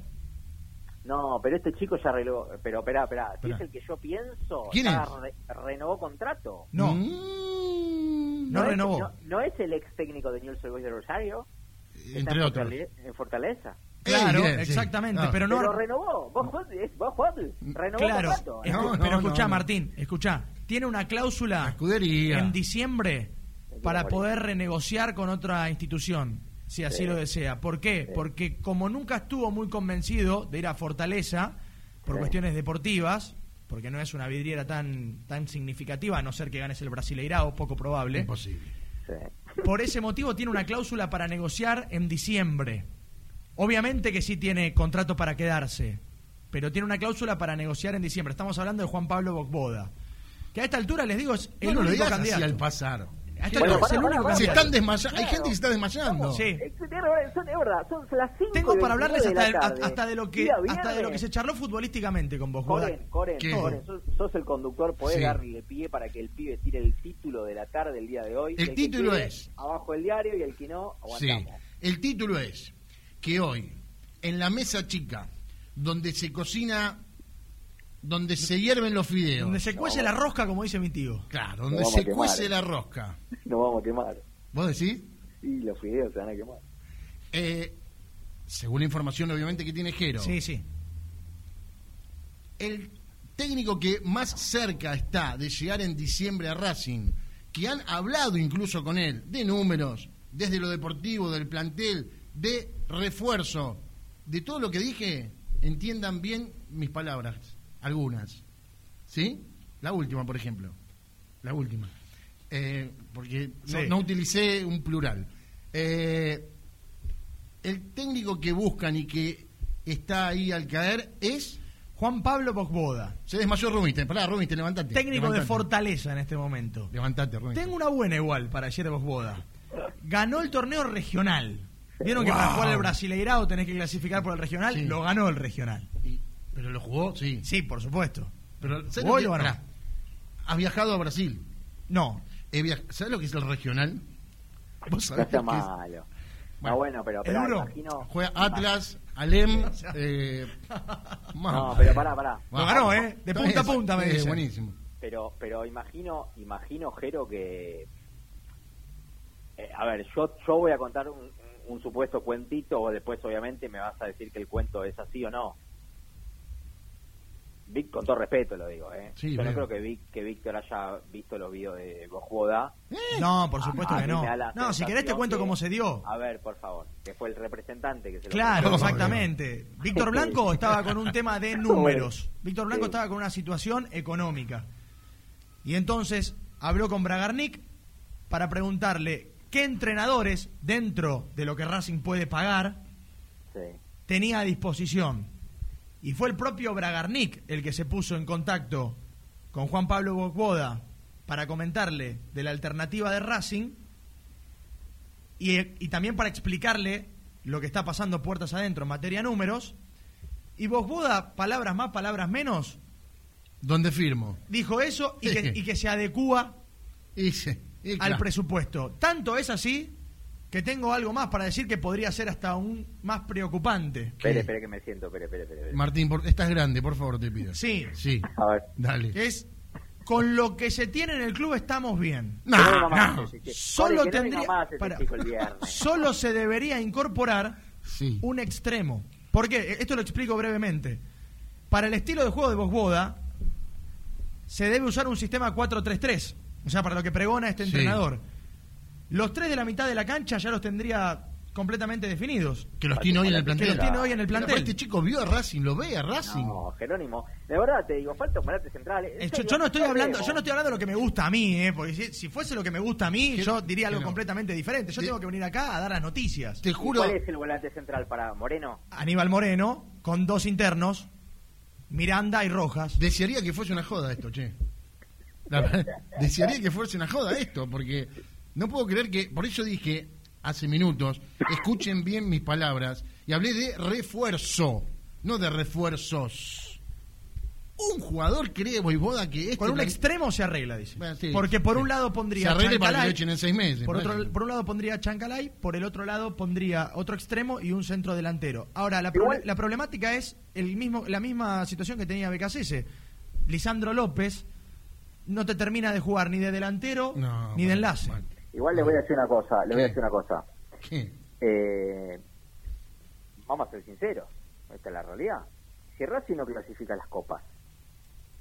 No, pero este chico ya arregló. Pero espera, espera. Si es el que yo pienso, ¿Quién ya es? re- renovó contrato. No. Mm, No renovó. No, no es el ex técnico de Newell's Boys de Rosario. Entre en otros. Fortale- En Fortaleza. Claro, Eh, bien, sí. exactamente. No. Pero no. Pero renovó. Vos, Juan, es- vos, Juan, renovó Claro. contrato. escu- No, no, pero escuchá, no. Martín, escuchá. Tiene una La cláusula escudería. en diciembre para poder renegociar con otra institución, si así Sí. lo desea. ¿Por qué? Sí. Porque como nunca estuvo muy convencido de ir a Fortaleza por Sí. cuestiones deportivas, porque no es una vidriera tan, tan significativa, a no ser que ganes el Brasileirao, poco probable. Imposible. Por ese motivo tiene una cláusula para negociar en diciembre. Obviamente que sí tiene contrato para quedarse, pero tiene una cláusula para negociar en diciembre. Estamos hablando de Juan Pablo Bocboda, que a esta altura les digo es el no, no lo único así candidato. al pasar. Bueno, Se están desmayando. Hay gente que se está desmayando. Sí. Es, es verdad, son, es verdad, son las 5 Tengo para hablarles hasta, de- tarde. hasta de lo que hasta de lo que se charló futbolísticamente con Bocboda. Coren, Coren. Coren, sos, sos el conductor, podés Sí. darle pie para que el pibe tire el título de la tarde el día de hoy. El título es- Abajo el diario y el que no, Sí. aguantamos. El título es que hoy, en la mesa chica, donde se cocina, donde se hierven los fideos. Donde se cuece la rosca, como dice mi tío. Claro, donde se quemar, cuece eh. la rosca. Nos vamos a quemar. ¿Vos decís? Sí, los fideos se van a quemar. Eh, según la información, obviamente, que tiene Jero. Sí, sí. el técnico que más cerca está de llegar en diciembre a Racing, que han hablado incluso con él de números, desde lo deportivo, del plantel, de refuerzo, de todo lo que dije, entiendan bien mis palabras, algunas. ¿Sí? La última, por ejemplo. La última. Eh, porque no, Sí. no utilicé un plural. Eh, el técnico que buscan y que está ahí al caer es Juan Pablo Bocboda, se desmayó Rubinstein. Pará, Rubinstein, levantate. técnico de. Fortaleza en este momento. Levantate, Rubinstein. Tengo una buena igual para ayer de Bocboda. Ganó el torneo regional. Vieron que para jugar el Brasileirao tenés que clasificar por el regional. Sí. Lo ganó el regional. Y- ¿Pero lo jugó? Sí. Sí, por supuesto. Pero, ¿sabes Jugó lo ganó. Has viajado a Brasil. No. He via- ¿Sabes lo que es el regional? ¿Vos No sabés malo. Bueno, no, bueno, pero, ¿el pero uno? imagino... Juega Atlas, Alem. eh, No, pero pará, pará. Lo ganó, ¿eh? De Está punta a punta, me eh, dicen. Buenísimo. Pero, pero imagino, imagino, Jero, que... eh, a ver, yo, yo voy a contar un, un supuesto cuentito, o después obviamente me vas a decir que el cuento es así o no. Vic, con todo respeto lo digo, ¿eh? Sí, yo no creo que, Vic, que Víctor haya visto los videos de Bojoda. No, por supuesto A que no. No, si querés te cuento que- cómo se dio. A ver, por favor, que fue el representante que se lo Claro, Obvio. exactamente. Víctor Blanco estaba con un tema de números. Víctor Blanco Sí. estaba con una situación económica. Y entonces habló con Bragarnik para preguntarle qué entrenadores, dentro de lo que Racing puede pagar, Sí. tenía a disposición. Y fue el propio Bragarnik el que se puso en contacto con Juan Pablo Bocboda para comentarle de la alternativa de Racing y, y también para explicarle lo que está pasando puertas adentro en materia números. Y Bocboda, palabras más, palabras menos, ¿Dónde firmo? dijo eso y que, y que se adecúa al presupuesto. Tanto es así que tengo algo más para decir que podría ser hasta un más preocupante. Espere, espere que me siento, espere, espere, espere. Martín, por- estás grande, por favor, te pido. Sí, Sí, A ver. dale. es con lo que se tiene en el club estamos bien. No, no no. Solo tendría para- solo se debería incorporar Sí. un extremo. ¿Por qué? Esto lo explico brevemente. Para el estilo de juego de Bosboda, se debe usar un sistema 4-3-3. O sea, para lo que pregona este Sí. entrenador. Los tres de la mitad de la cancha ya los tendría completamente definidos. Que los tiene hoy en el plantel. Que los tiene hoy en el Pero plantel. Este chico vio a Racing, lo ve a Racing. No, Jerónimo, de verdad te digo, falta un volante central. Eh, En Yo, no estoy hablando, yo no estoy hablando de lo que me gusta a mí, eh, porque si, si fuese lo que me gusta a mí, yo diría algo no. completamente diferente. Yo De- tengo que venir acá a dar las noticias. Te ¿Y juro. ¿Cuál es el volante central para Moreno? Aníbal Moreno, con dos internos, Miranda y Rojas. Desearía que fuese una joda esto, che. La desearía que fuese una joda esto, porque no puedo creer que. Por eso dije hace minutos, escuchen bien mis palabras, y hablé de refuerzo, no de refuerzos. Un jugador cree Boivoda que este. Con un extremo se arregla, dice. Bueno, sí, Porque por sí. un lado Se pondría arregle para que lo echen en seis meses. por, por otro, por un lado pondría Chancalay, por el otro lado pondría otro extremo y un centro delantero. Ahora, la, la problemática es el mismo, la misma situación que tenía BKCS. Lisandro López no te termina de jugar ni de delantero No, ni de enlace. Igual les voy a decir una cosa, les voy a decir una cosa. Eh, vamos a ser sinceros, esta es la realidad. Si Racing no clasifica las copas,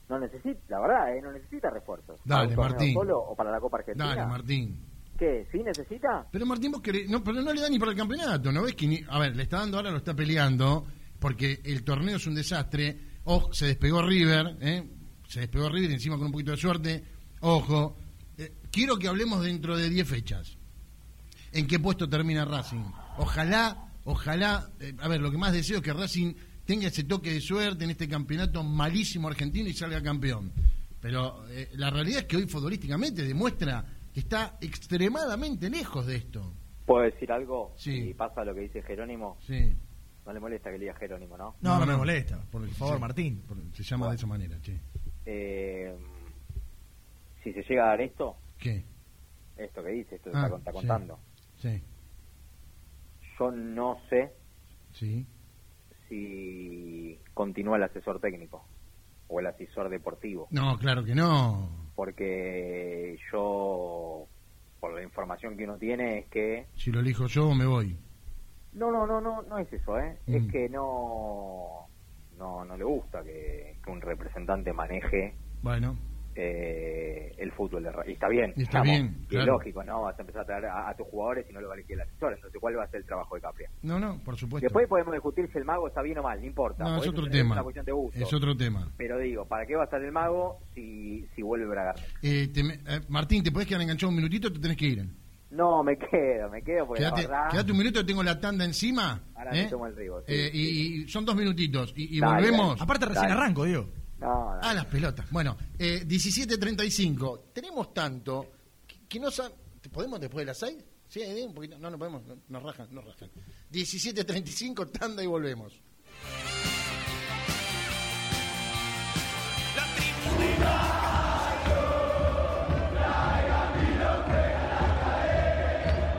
no necesita, la verdad, eh, no necesita refuerzos. ¿Para Dale, torneo Martín. solo o para la Copa Argentina? Dale, Martín. ¿Qué? ¿Sí necesita? Pero Martín, vos querés- no, pero no le da ni para el campeonato, ¿no ves que ni, a ver, le está dando ahora, lo está peleando, porque el torneo es un desastre, ojo, se despegó River, ¿eh? se despegó River encima con un poquito de suerte, ojo, eh, quiero que hablemos dentro de 10 fechas, en qué puesto termina Racing, ojalá, ojalá, eh, a ver, lo que más deseo es que Racing tenga ese toque de suerte en este campeonato malísimo argentino y salga campeón, pero eh, la realidad es que hoy futbolísticamente demuestra que está extremadamente lejos de esto. ¿Puedo decir algo? Sí. Si pasa lo que dice Jerónimo, Sí. no le molesta que le diga Jerónimo, ¿no? No, no, me molesta. Por, favor, Martín. por- se llama de esa manera, che. Eh, si se llega a dar esto, ¿Qué? esto que dice, esto que Ah, está, está sí. contando, Sí, yo no sé sí. si continúa el asesor técnico o el asesor deportivo, No, claro que no. porque yo, por la información que uno tiene, es que Si lo elijo yo, me voy. no, no, no, no, no es eso, ¿eh? Mm. Es que no, no, no le gusta que, que un representante maneje Bueno, eh, el fútbol de y está bien Y está bien, y claro. es lógico no vas a empezar a traer a, a tus jugadores y no lo va a elegir el asesor entonces cuál va a ser el trabajo de Capria no, no, por supuesto. después podemos discutir si el mago está bien o mal no importa no, es otro tema. una cuestión de gusto Es otro tema. pero digo para qué va a estar el mago si si vuelve Braga Eh, eh, Martín, ¿te podés quedar enganchado un minutito o te tenés que ir? no me quedo me quedo porque la quédate un minuto, tengo la tanda encima. Ahora me ¿eh? tomo el ribo, sí, Eh, y, sí. y son dos minutitos. Y, y Dale, volvemos. dale. Aparte, recién Dale. arranco, digo. No, no, Ah, las pelotas. Bueno, eh, 17.35. Tenemos tanto que, que no sa- ¿Podemos después de las 6? Sí, un poquito. No, no podemos. no, nos rajan, nos rajan. 17.35, tanda y volvemos. La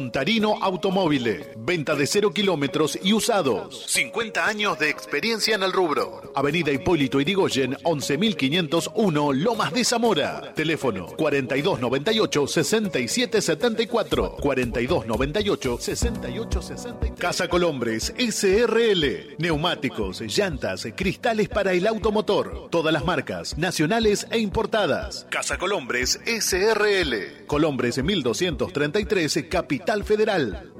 Contarino Automóviles. Venta de cero kilómetros y usados. 50 años de experiencia en el rubro. Avenida Hipólito Irigoyen, 11501, Lomas de Zamora. Teléfono 4298-6774. 4298-6864. Casa Colombres SRL. Neumáticos, llantas, cristales para el automotor. Todas las marcas, nacionales e importadas. Casa Colombres SRL. Colombres 1233, Capital Federal.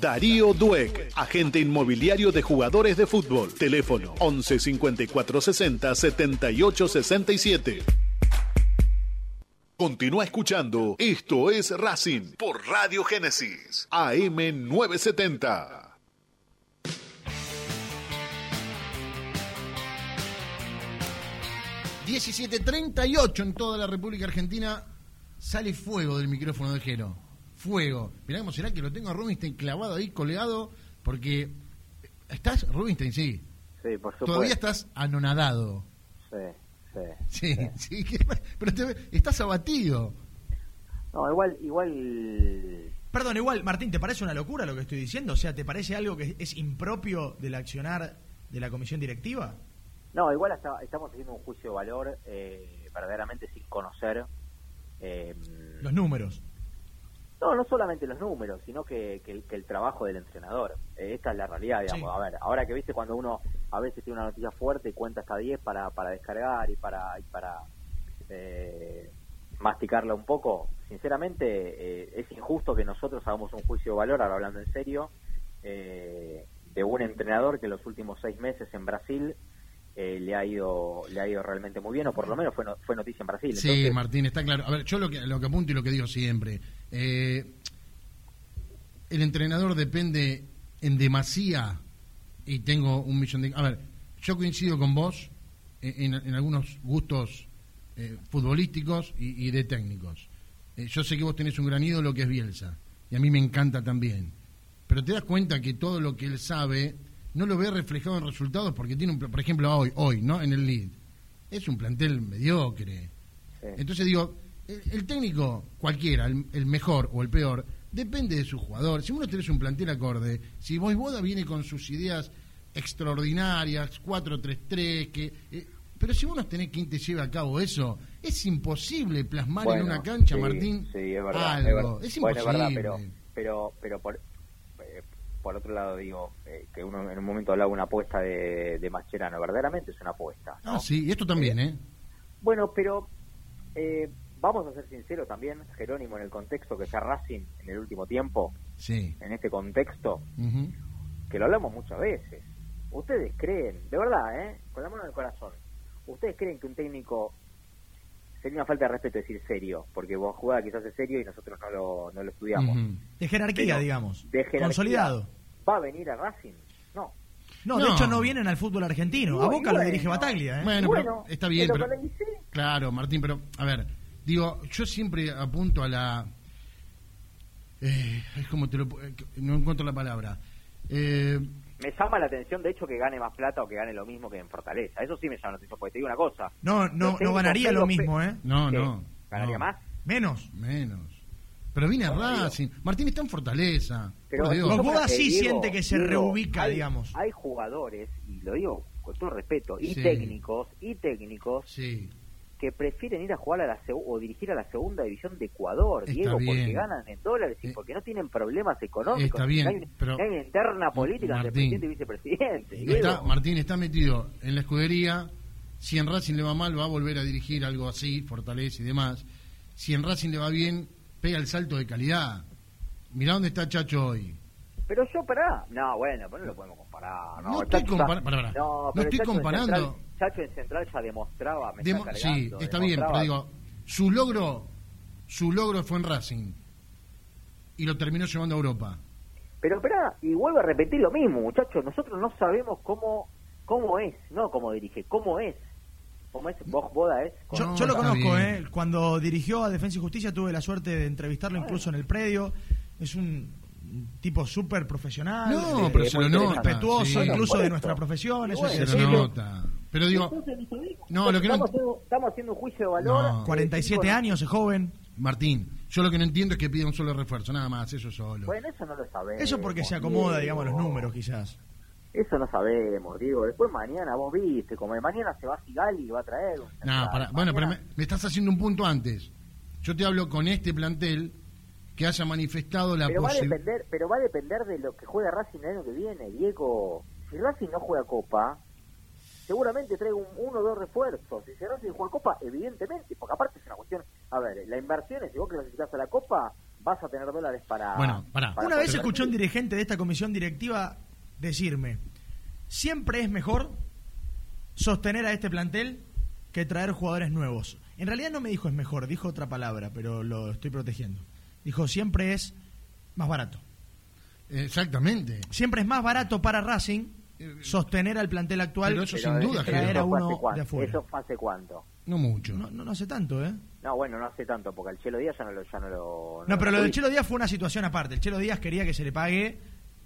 Darío Dueck, agente inmobiliario de jugadores de fútbol. Teléfono 11 54 60 78 67. Continúa escuchando Esto es Racing por Radio Génesis AM 970. y 17.38 en toda la República Argentina. Sale fuego del micrófono de Jero. Fuego. Mirá cómo será que lo tengo a Rubinstein clavado ahí, colgado, porque ¿Estás, Rubinstein? Sí. Sí, por supuesto. Todavía estás anonadado. Sí, sí. Sí, sí. que- pero te- estás abatido. No, igual, igual... Perdón, igual, Martín, ¿te parece una locura lo que estoy diciendo? O sea, ¿te parece algo que es impropio del accionar de la comisión directiva? No, igual hasta- estamos haciendo un juicio de valor eh, verdaderamente sin conocer... eh, Los números. No, no solamente los números, sino que, que el, que el trabajo del entrenador. Eh, esta es la realidad, digamos. Sí. A ver, ahora que viste cuando uno a veces tiene una noticia fuerte y cuenta hasta 10 para, para descargar y para, y para eh, masticarla un poco, sinceramente eh, es injusto que nosotros hagamos un juicio de valor, ahora hablando en serio, eh, de un entrenador que en los últimos seis meses en Brasil eh, le ha ido le ha ido realmente muy bien, o por lo menos fue, no- fue noticia en Brasil. Sí, Martín, está claro. A ver, yo lo que, lo que apunto y lo que digo siempre, eh, el entrenador depende en demasía y tengo un millón de... A ver, yo coincido con vos en, en- en algunos gustos eh, futbolísticos y, y de técnicos. Eh, yo sé que vos tenés un gran ídolo que es Bielsa y a mí me encanta también. Pero te das cuenta que todo lo que él sabe no lo ve reflejado en resultados porque tiene, un, por ejemplo, hoy, hoy, ¿no? En el lead. Es un plantel mediocre. sí. Entonces digo, el, el técnico, cualquiera, el, el mejor o el peor, depende de su jugador. Si uno tenés un plantel acorde, si Boda viene con sus ideas extraordinarias, 4-3-3, que... eh, pero si vos no tenés quien te lleve a cabo eso, es imposible plasmar en una cancha, sí, Martín, sí, es verdad, algo. es verdad. Es Bueno, imposible. es verdad, pero, pero, pero por, por otro lado digo eh, que uno en un momento hablaba de una apuesta de, de Mascherano, verdaderamente es una apuesta. ¿no? Ah, sí, y esto también, ¿eh? Bueno, pero eh, vamos a ser sinceros también, Jerónimo, en el contexto que está Racing en el último tiempo, Sí. en este contexto, que lo hablamos muchas veces. Ustedes creen, de verdad, ¿eh? con la mano en el corazón, ustedes creen que un técnico sería una falta de respeto decir serio, porque vos jugás quizás es serio y nosotros no lo, no lo estudiamos. De jerarquía, Pero digamos. de jerarquía, Consolidado. ¿Va a venir a Racing? No. No, de hecho no vienen al fútbol argentino. A Boca lo bueno. dirige Bataglia, ¿eh? Bueno, Bueno, pero está bien, pero. Claro, Martín, pero a ver, digo, yo siempre apunto a la... eh, es como te lo... eh, no encuentro la palabra. Eh, Me llama la atención, de hecho, que gane más plata o que gane lo mismo que en Fortaleza. Eso sí me llama la atención, porque te digo una cosa. No, no, no ganaría lo mismo, ¿eh? no, no. ¿Ganaría no, más? Menos. Menos. Pero viene a digo. Racing. Martín está en Fortaleza. Pero Boda sí Diego, siente que se reubica, hay- digamos. Hay jugadores, y lo digo con todo respeto, y Sí. técnicos, y técnicos Sí, que prefieren ir a jugar a la o dirigir a la segunda división de Ecuador, Está Diego, porque ganan en dólares y Eh, porque no tienen problemas económicos. está bien, hay, pero- no hay una interna política entre presidente y vicepresidente. Está. Martín está metido en la escudería. Si en Racing le va mal, va a volver a dirigir algo así, Fortaleza y demás. Si en Racing le va bien, pega el salto de calidad. Mirá dónde está Chacho hoy. Pero yo, pará. No, bueno, pero no lo podemos comparar. No, estoy pará, pará. No, estoy comparando. Chacho en Central ya demostraba, me Demo- está sí, está bien, pero digo, su logro, su logro fue en Racing y lo terminó llevando a Europa. Pero espera, y vuelvo a repetir lo mismo, muchachos. Nosotros no sabemos cómo cómo es, no cómo dirige, cómo es. ¿Cómo es? ¿Vos, Boda, es? Yo, No, yo lo conozco, bien. ¿eh? Cuando dirigió a Defensa y Justicia tuve la suerte de entrevistarlo incluso en el predio. Es un tipo súper profesional, No, eh, pero se lo muy nota. respetuoso sí. incluso de nuestra profesión. Eso que se lo nota. Pero digo, Entonces, No, lo que no- estamos, haciendo, estamos haciendo un juicio de valor. No. eh, 47 tipo, años, es joven. Martín, yo lo que no entiendo es que pida un solo refuerzo, nada más, eso solo. Bueno, eso no lo sabemos. Eso porque se acomoda, Diego. digamos, a los números, quizás. Eso no sabemos, digo. Después mañana, vos viste, como de mañana se va Sigali y va a traer un No, central. para, bueno, pero me, Mañana- me estás haciendo un punto antes. Yo te hablo con este plantel que haya manifestado la pero va a posibilidad. depender pero va a depender de lo que juega Racing el año que viene Diego si Racing no juega Copa seguramente trae un, uno o dos refuerzos si Racing juega Copa evidentemente porque aparte es una cuestión a ver la inversión es si vos clasificás a la Copa vas a tener dólares para Bueno, para Una vez escuché a un dirigente de esta comisión directiva decirme, siempre es mejor sostener a este plantel que traer jugadores nuevos. En realidad no me dijo es mejor, dijo otra palabra, pero lo estoy protegiendo. Dijo, siempre es más barato. Exactamente. Siempre es más barato para Racing sostener al plantel actual Pero eso sin duda, eso traer a uno cuánto, de afuera. eso fue hace cuánto No mucho. No, no, no hace tanto, ¿eh? no bueno no hace tanto porque el Chelo Díaz ya no lo ya no lo No, pero lo del. Chelo Díaz fue una situación aparte. El Chelo Díaz quería que se le pague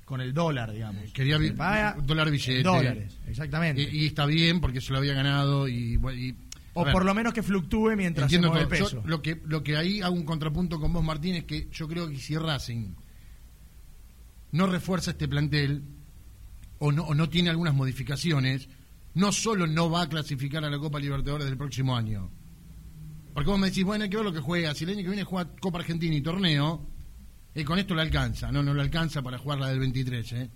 con el dólar, digamos. Quería Se vi- paga dólar billete. dólares, exactamente. Y, y está bien porque se lo había ganado y, y- o ver, por lo menos que fluctúe mientras entiendo se mueve el peso. Yo lo que lo que ahí hago un contrapunto con vos Martín es que yo creo que si Racing no refuerza este plantel o no, o no tiene algunas modificaciones, no solo no va a clasificar a la Copa Libertadores del próximo año. Porque vos me decís, bueno, hay que ver lo que juega. Si el año que viene juega Copa Argentina y torneo, eh, con esto le alcanza. No, no le alcanza para jugar la del 23, ¿eh?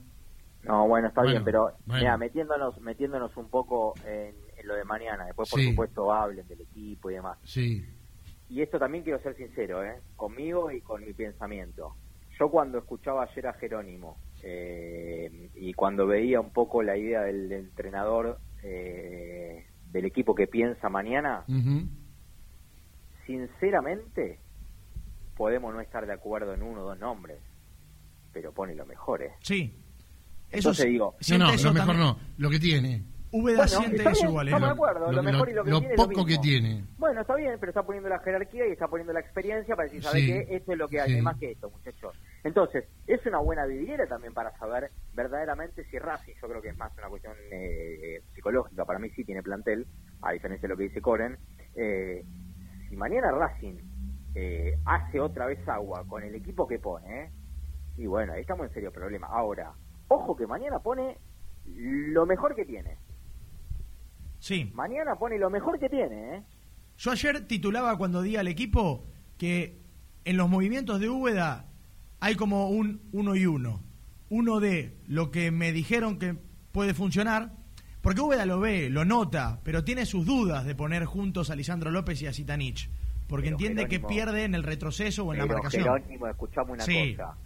No, bueno, está Bueno, bien, pero bueno. mira, metiéndonos, metiéndonos un poco en, en lo de mañana, después por Sí. supuesto hablen del equipo y demás. Sí. Y esto también quiero ser sincero, ¿eh? conmigo y con mi pensamiento. Yo cuando escuchaba ayer a Jerónimo eh, y cuando veía un poco la idea del, del entrenador eh, del equipo que piensa mañana, Ujú. sinceramente podemos no estar de acuerdo en uno o dos nombres, pero pone lo mejor, ¿eh? Sí. Eso Entonces sí- digo, No, eso lo mejor también. no. Lo que tiene. Úbeda Bueno, siente eso igual. ¿eh? de acuerdo, lo, lo- mejor y lo que lo tiene es lo poco que tiene. Bueno, está bien, pero está poniendo la jerarquía y está poniendo la experiencia para decir, ¿sabe Sí, qué? Esto es lo que hay, sí. no hay más que esto, muchachos. Entonces, es una buena vidriera también para saber verdaderamente si Racing, yo creo que es más una cuestión eh, psicológica, para mí sí tiene plantel, a diferencia de lo que dice Coren. Eh, si mañana Racing eh, hace otra vez agua con el equipo que pone, ¿eh? y bueno, ahí estamos en serio problema. Ahora, ojo que mañana pone lo mejor que tiene. Sí. Mañana pone lo mejor que tiene, ¿eh? Yo ayer titulaba cuando di al equipo que en los movimientos de Úbeda hay como un uno y uno. Uno de lo que me dijeron que puede funcionar, porque Úbeda lo ve, lo nota, pero tiene sus dudas de poner juntos a Lisandro López y a Zitanich, porque Pero entiende que pierde en el retroceso o en la marcación. Jerónimo, escuchame una Sí. cosa.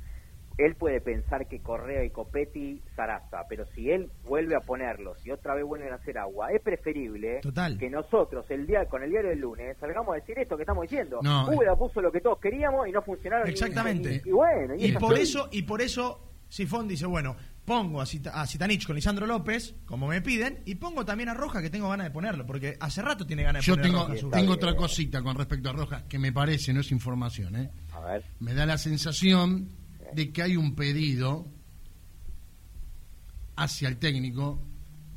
Él puede pensar que Correa y Copetti, Sarasa, pero si él vuelve a ponerlos y otra vez vuelven a hacer agua, es preferible Total. que nosotros el día con el diario del lunes salgamos a decir esto que estamos diciendo. No, Úbeda puso lo que todos queríamos y no funcionaron. Exactamente. Y, y bueno, y, Y por así. eso, y por eso Sifón dice, bueno, pongo a, Zita- a Zitanich con Lisandro López, como me piden, y pongo también a Roja, que tengo ganas de ponerlo, porque hace rato tiene ganas de Yo poner a tengo, Roja a otra cosita con respecto a Rojas que me parece, no es información, ¿eh? A ver, Me da la sensación de que hay un pedido hacia el técnico.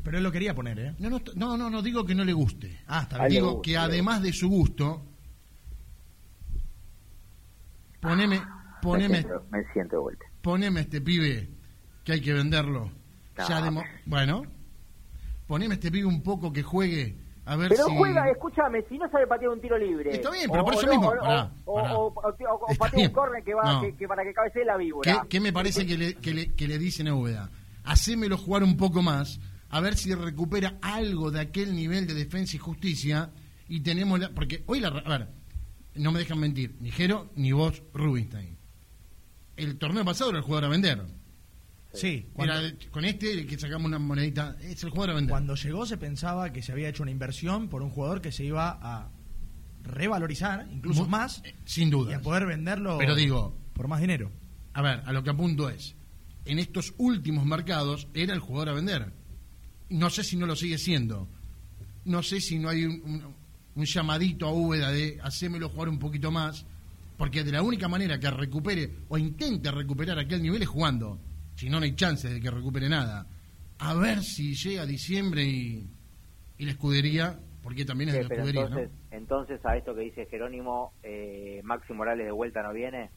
Pero él lo quería poner, ¿eh? No, no, no, no, no digo que no le guste. Ah, está. Digo gusta, que además de su gusto, poneme, poneme, me, siento, me siento de vuelta. poneme este pibe que hay que venderlo. Ya No. demo- bueno, poneme este pibe un poco que juegue a ver Pero si juega, escúchame, si no sabe patear un tiro libre. Está bien, pero O- por o eso mismo, O, pará, o- o- patea bien. un córner que, va, No. que, que para que cabecee la ¿Qué, víbora. qué me parece que le, que, le, que le dicen a Úbeda? Hacémelo jugar un poco más, a ver si recupera algo de aquel nivel de defensa y justicia. Y tenemos la. Porque hoy la. A ver, no me dejan mentir, ni Jero ni vos, Rubinstein. El torneo pasado era el jugador a vender. Sí, cuando, con este que sacamos una monedita. Es el jugador a vender. cuando llegó se pensaba que se había hecho una inversión por un jugador que se iba a revalorizar, incluso Mu- más, eh, Sin y duda. a poder venderlo Pero digo, por más dinero. a ver, a lo que apunto es, en estos últimos mercados era el jugador a vender. No sé si no lo sigue siendo. No sé si no hay un, un- un llamadito a Úbeda de hacémelo jugar un poquito más, porque de la única manera que recupere o intente recuperar aquel nivel es jugando. Si no, no hay chances de que recupere nada. A ver si llega diciembre y, y la escudería, porque también es Sí, de la escudería, entonces, ¿no? entonces a esto que dice Jerónimo, eh, Maxi Morales de vuelta no viene.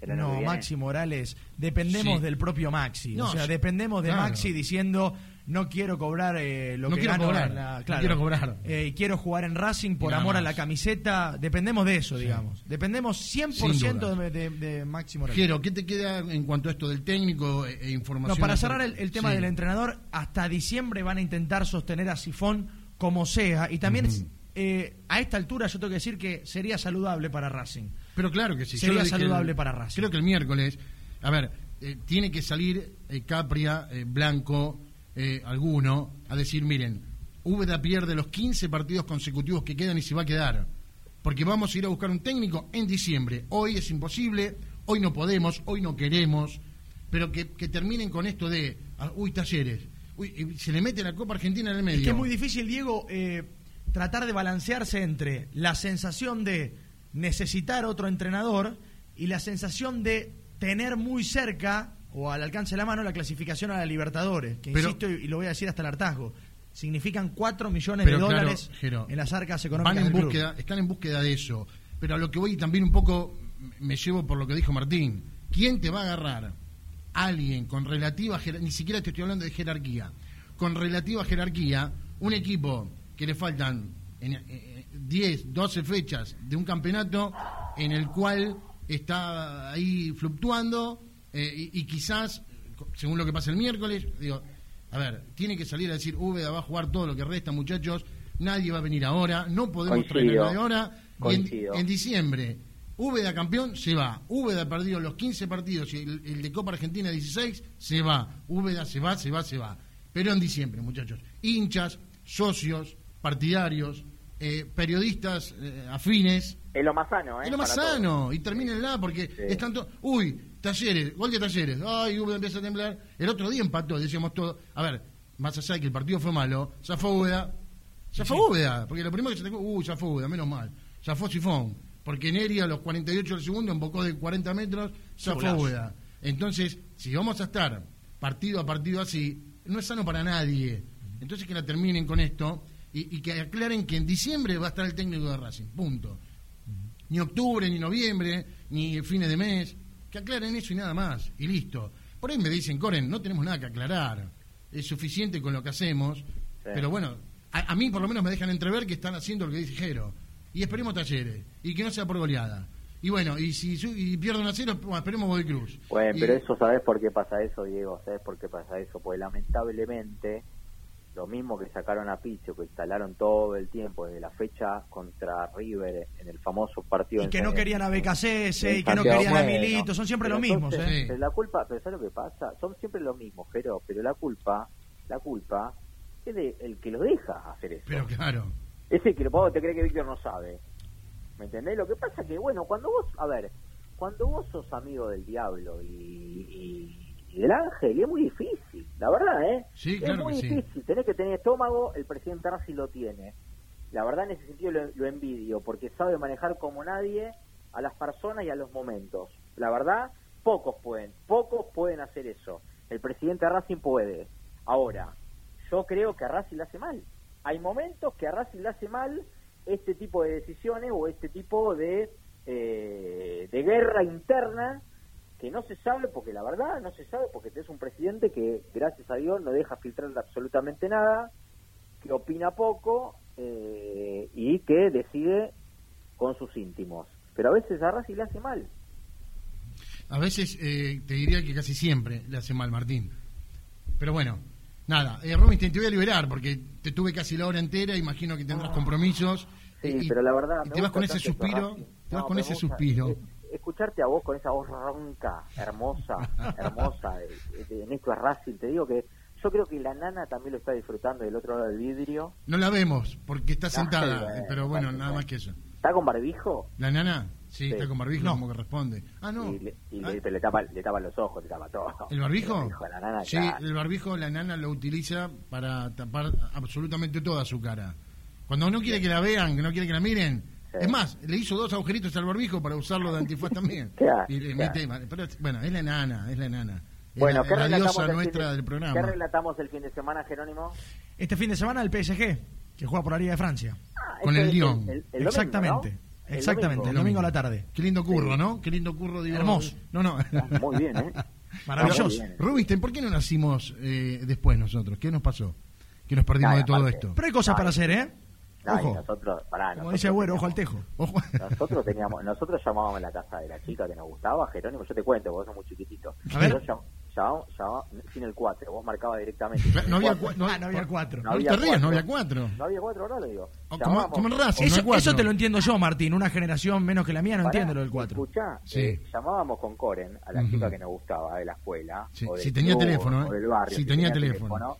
¿El año que No? Maxi Morales, dependemos Sí. del propio Maxi. No, o sea, dependemos de claro. Maxi diciendo no quiero cobrar eh, lo No que quiero gano cobrar, la- no claro, quiero cobrar. eh, quiero jugar en Racing por nada amor a la camiseta. Dependemos de eso, Sí. digamos. Dependemos Sin 100% dudas. de, de, Morales. Jero, ¿qué te queda en cuanto a esto del técnico e, e información? No, para cerrar el, el tema Sí. del entrenador, hasta diciembre van a intentar sostener a Sifón como sea. Y también eh, a esta altura yo tengo que decir que sería saludable para Racing. Pero claro que sí. Sería saludable el- para Racing. Creo que el miércoles, a ver, eh, tiene que salir eh, Capria, eh, Blanco, eh, alguno, a decir, miren, Úbeda pierde los 15 partidos consecutivos que quedan y se va a quedar. Porque vamos a ir a buscar un técnico en diciembre. Hoy es imposible, hoy no podemos, hoy no queremos, pero que, que terminen con esto de, ah, uy, talleres, uy, se le mete la Copa Argentina en el medio. Es que es muy difícil, Diego, eh, tratar de balancearse entre la sensación de necesitar otro entrenador y la sensación de tener muy cerca o al alcance de la mano la clasificación a la Libertadores, que insisto y, lo voy a decir hasta el hartazgo, significan 4 millones de dólares en las arcas económicas van en búsqueda, Están en búsqueda de eso. Pero a lo que voy también un poco me llevo por lo que dijo Martín. ¿Quién te va a agarrar? Alguien con relativa jerarquía, ni siquiera te estoy hablando de jerarquía, con relativa jerarquía, un equipo que le faltan en, 10, 12 fechas de un campeonato en el cual está ahí fluctuando eh, y, quizás, según lo que pasa el miércoles, digo, a ver, tiene que salir a decir, Úbeda va a jugar todo lo que resta, muchachos, nadie va a venir ahora, no podemos traer a ahora, y en, diciembre, Úbeda campeón, se va, Úbeda perdido los 15 partidos y el, de Copa Argentina 16, se va, Úbeda se va, se va, se va, pero en diciembre, muchachos, hinchas, socios, partidarios, eh, periodistas eh, afines. Es lo más sano, ¿eh? Es lo más sano, y termínenla porque es tanto. Uy, Talleres, gol de Talleres. Ay, Uber empieza a temblar. El otro día empató, decíamos todo. A ver, más allá de que el partido fue malo, ya fue Úbeda. Ya fue porque lo primero que se te uy, ya fue menos mal. Ya fue Sifón, porque Neri a los 48 del segundo embocó de 40 metros, ya fue Úbeda. Entonces, si vamos a estar partido a partido así, no es sano para nadie. Entonces que la terminen con esto y, que aclaren que en diciembre va a estar el técnico de Racing, punto. Ni octubre, ni noviembre, ni fines de mes. Que aclaren eso y nada más, y listo. Por ahí me dicen, Coren, no tenemos nada que aclarar. Es suficiente con lo que hacemos. Pero bueno, a, mí por lo menos me dejan entrever que están haciendo lo que dice Jero. Y esperemos talleres. Y que no sea por goleada. Y bueno, y si y pierden a cero, esperemos Boy Cruz. Bueno, pero eso, ¿sabes por qué pasa eso, Diego? ¿Sabes por qué pasa eso? Pues lamentablemente lo mismo que sacaron a Pizzo, que instalaron todo el tiempo desde la fecha contra River en el famoso partido. Y que no querían a BKCS y que no querían a Milito, son siempre los mismos. ¿eh? La culpa, pero ¿sabes lo que pasa? Son siempre los mismos, pero, pero la culpa, la culpa es de el que lo deja hacer eso. Pero claro. Ese que lo te cree que Víctor no sabe. ¿Me entendés? Lo que pasa que, bueno, cuando vos, a ver, cuando vos sos amigo del diablo y y del Ángel, y es muy difícil, la verdad, ¿eh? Sí, es muy difícil, tenés que tener estómago, el presidente Racing lo tiene. La verdad, en ese sentido lo, envidio, porque sabe manejar como nadie a las personas y a los momentos. La verdad, pocos pueden, pocos pueden hacer eso. El presidente Racing puede. Ahora, yo creo que a Racing le hace mal. Hay momentos que a Racing le hace mal este tipo de decisiones o este tipo de, eh, de guerra interna que no se sabe, porque la verdad no se sabe, porque es un presidente que, gracias a Dios, no deja filtrar absolutamente nada, que opina poco eh, y que decide con sus íntimos. Pero a veces a Racing le hace mal. A veces eh, te diría que casi siempre le hace mal, Martín. Pero bueno, nada. Eh, te voy a liberar porque te tuve casi la hora entera, imagino que tendrás ah. compromisos. Sí, pero la verdad... te vas con ese suspiro, te vas con ese suspiro escucharte a vos con esa voz ronca, hermosa, hermosa, de, Néstor Racing, te digo que yo creo que la nana también lo está disfrutando del otro lado del vidrio. No la vemos porque está sentada, pero bueno, nada más que eso. ¿Está con barbijo? ¿La nana? Sí, está con barbijo, como que responde. Ah, no. Y, le, ah. le, tapa, le tapa los ojos, le tapa todo. ¿El barbijo? sí, el barbijo la nana lo utiliza para tapar absolutamente toda su cara. Cuando no quiere que la vean, que no quiere que la miren, es más, le hizo dos agujeritos al barbijo para usarlo de antifaz también. pero, bueno, es la enana, es la enana. bueno, ¿qué la diosa nuestra del programa. ¿Qué relatamos el fin de semana, Jerónimo? Este fin de semana el PSG, que juega por la Liga de Francia. Ah, Con el Lyon. Exactamente. Exactamente, el domingo, a la tarde. Qué lindo curro, ¿no? Qué lindo curro, digo. Hermoso. No, no. Ah, muy bien, ¿eh? Maravilloso. Rubisten, ¿por qué no nacimos eh, después nosotros? ¿Qué nos pasó? Que nos perdimos de todo esto. Pero hay cosas para hacer, ¿eh? Ojo. nosotros, pará, Como dice Agüero, ojo al tejo. Nosotros teníamos, nosotros llamábamos a la casa de la chica que nos gustaba, Jerónimo, yo te cuento, vos sos muy chiquitito. A ver. Llamábamos, llamábamos, sin el 4, vos marcabas directamente. No había, no, ah, no había 4. No, había te no había 4. No había 4, ahora lo digo. Como, como en Racing, eso, no eso te lo entiendo yo, Martín, una generación menos que la mía no entiende lo del 4. Escuchá, sí. eh, llamábamos con Coren a la chica que nos gustaba de la escuela. Sí, si tenía teléfono, o del barrio, si, tenía, teléfono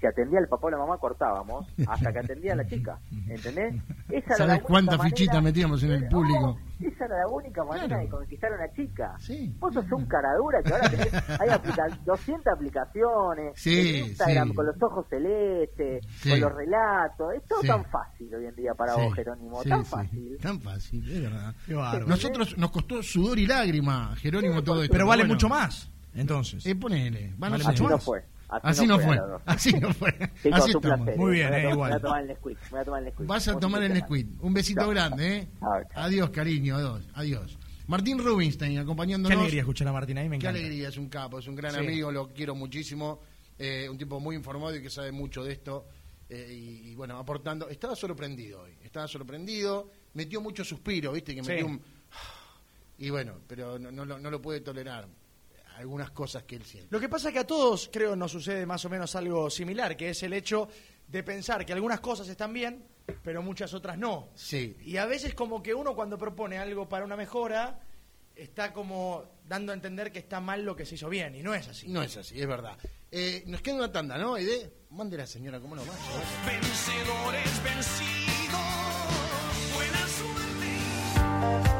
si atendía el papá o la mamá cortábamos hasta que atendía a la chica, ¿entendés? Esa ¿Sabes cuántas fichitas metíamos en el público? esa era la única manera de conquistar a una chica. Sí. Vos sos un caradura que ahora tenés, hay aplica 200 aplicaciones, sí, Instagram con los ojos celestes, con los relatos, es todo tan fácil hoy en día para vos, Jerónimo, tan fácil. Tan fácil, es verdad. Nosotros nos costó sudor y lágrima, Jerónimo, todo esto. Pero vale mucho más. Entonces. Eh, ponele. Van Vale, a Así ser no más. fue. Así no fue. Así no fue. Chicos, Así estamos. placer. Muy bien, eh, igual. Voy a tomar el Nesquik. Voy a tomar el Nesquik. Vas a tomar el. Nesquik. Un besito Chao. grande, ¿eh? Chao, chao. Adiós, cariño. Adiós. Adiós. Martín Rubinstein Qué acompañándonos. alegría escuchar a Martín ahí, me Qué encanta. alegría, es un capo, es un gran Sí. amigo, lo quiero muchísimo. eh, un tipo muy informado y que sabe mucho de esto. eh, y, y, bueno, aportando. Estaba sorprendido hoy. Estaba sorprendido. Metió mucho suspiro, ¿viste? Que Sí. metió un. Y bueno, pero no, no lo puede tolerar. Algunas cosas que él siente. Lo que pasa es que a todos creo nos sucede más o menos algo similar, que es el hecho de pensar que algunas cosas están bien, pero muchas otras no. Sí. Y a veces como que uno cuando propone algo para una mejora, está como dando a entender que está mal lo que se hizo bien, y no es así. No es así, es verdad. Eh, nos queda una tanda, ¿no? Ede, mande la señora, ¿cómo no? Vaya. Vencedores vencidos, buena suerte.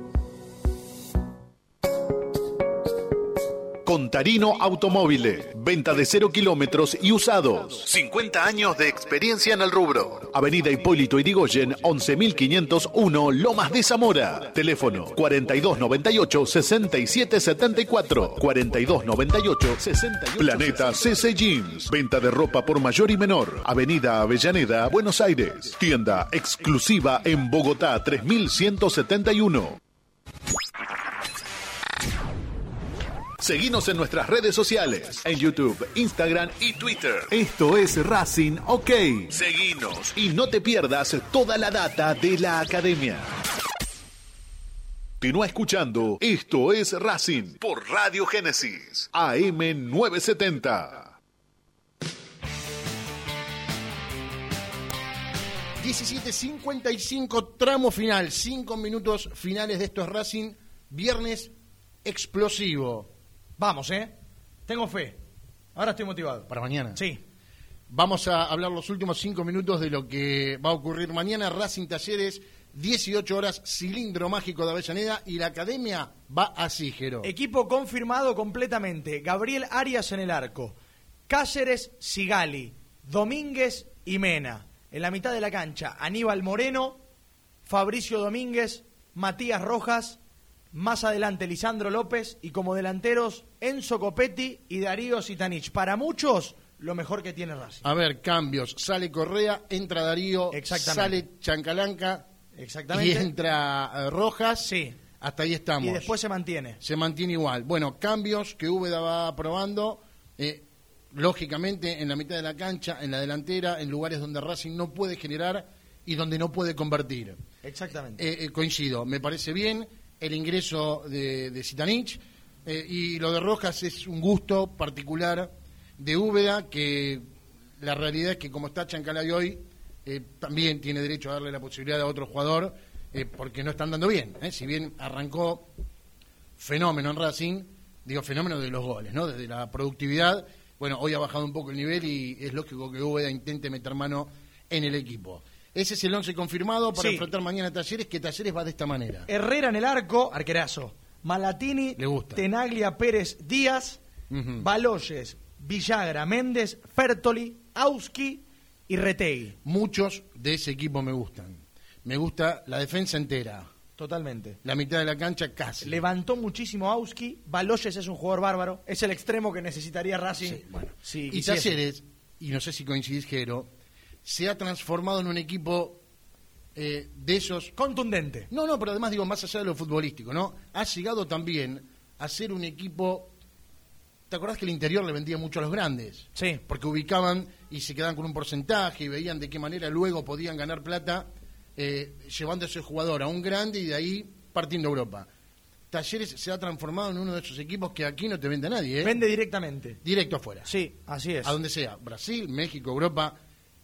Contarino Automóvil. Venta de cero kilómetros y usados. 50 años de experiencia en el rubro. Avenida Hipólito Yrigoyen, 11501, Lomas de Zamora. Teléfono 4298-6774. 4298-68. Planeta CC Jeans. Venta de ropa por mayor y menor. Avenida Avellaneda, Buenos Aires. Tienda exclusiva en Bogotá, 3171. Seguinos en nuestras redes sociales, en YouTube, Instagram y Twitter. Esto es Racing OK. Seguinos y no te pierdas toda la data de la academia. Continúa escuchando Esto es Racing por Radio Génesis, AM 970. 17.55, tramo final, 5 minutos finales de estos Racing, viernes explosivo. Vamos, ¿eh? Tengo fe. Ahora estoy motivado. Para mañana. Sí. Vamos a hablar los últimos 5 minutos de lo que va a ocurrir mañana. Racing Talleres, 18 horas, cilindro mágico de Avellaneda y la academia va a Sígero. Equipo confirmado completamente. Gabriel Arias en el arco. Cáceres, Sigali. Domínguez y Mena. En la mitad de la cancha, Aníbal Moreno, Fabricio Domínguez, Matías Rojas, más adelante Lisandro López y como delanteros Enzo Copetti y Darío Sitanich. Para muchos, lo mejor que tiene Racing. A ver, cambios. Sale Correa, entra Darío, Exactamente. sale Chancalanca Exactamente. y entra eh, Rojas. Sí. Hasta ahí estamos. Y después se mantiene. se mantiene igual. Bueno, cambios que Úbeda va probando, eh, lógicamente en la mitad de la cancha, en la delantera, en lugares donde Racing no puede generar y donde no puede convertir. Exactamente. Eh, eh, coincido, me parece bien el ingreso de, de eh, y lo de Rojas es un gusto particular de Úbeda que la realidad es que como está Chancalay hoy eh, también tiene derecho a darle la posibilidad a otro jugador eh, porque no están dando bien. Si bien arrancó fenómeno en Racing, digo fenómeno de los goles, ¿no? Desde la productividad, bueno, hoy ha bajado un poco el nivel y es lógico que Úbeda intente meter mano en el equipo. Ese es el once confirmado para Sí. enfrentar mañana a Talleres, que Talleres va de esta manera. Herrera en el arco, arquerazo. Malatini, Le gusta. Tenaglia, Pérez, Díaz, Ujú. Baloyes, Villagra, Méndez, Fertoli, Auski y Retegui. Muchos de ese equipo me gustan. Me gusta la defensa entera, Totalmente. la mitad de la cancha casi. Levantó muchísimo Auski. Baloyes es un jugador bárbaro. Es el extremo que necesitaría Racing. Sí, bueno. si y quisiese. Talleres, y no sé si coincidís, Jero, se ha transformado en un equipo eh, de esos Contundente. No, no, pero además digo, más allá de lo futbolístico, ¿no? Ha llegado también a ser un equipo. ¿Te acordás que el interior le vendía mucho a los grandes? Sí. Porque ubicaban y se quedaban con un porcentaje y veían de qué manera luego podían ganar plata eh, llevando a ese jugador a un grande y de ahí partiendo a Europa. Talleres se ha transformado en uno de esos equipos que aquí no te vende nadie, ¿eh? Vende directamente. Directo afuera. Sí, así es. A donde sea, Brasil, México, Europa,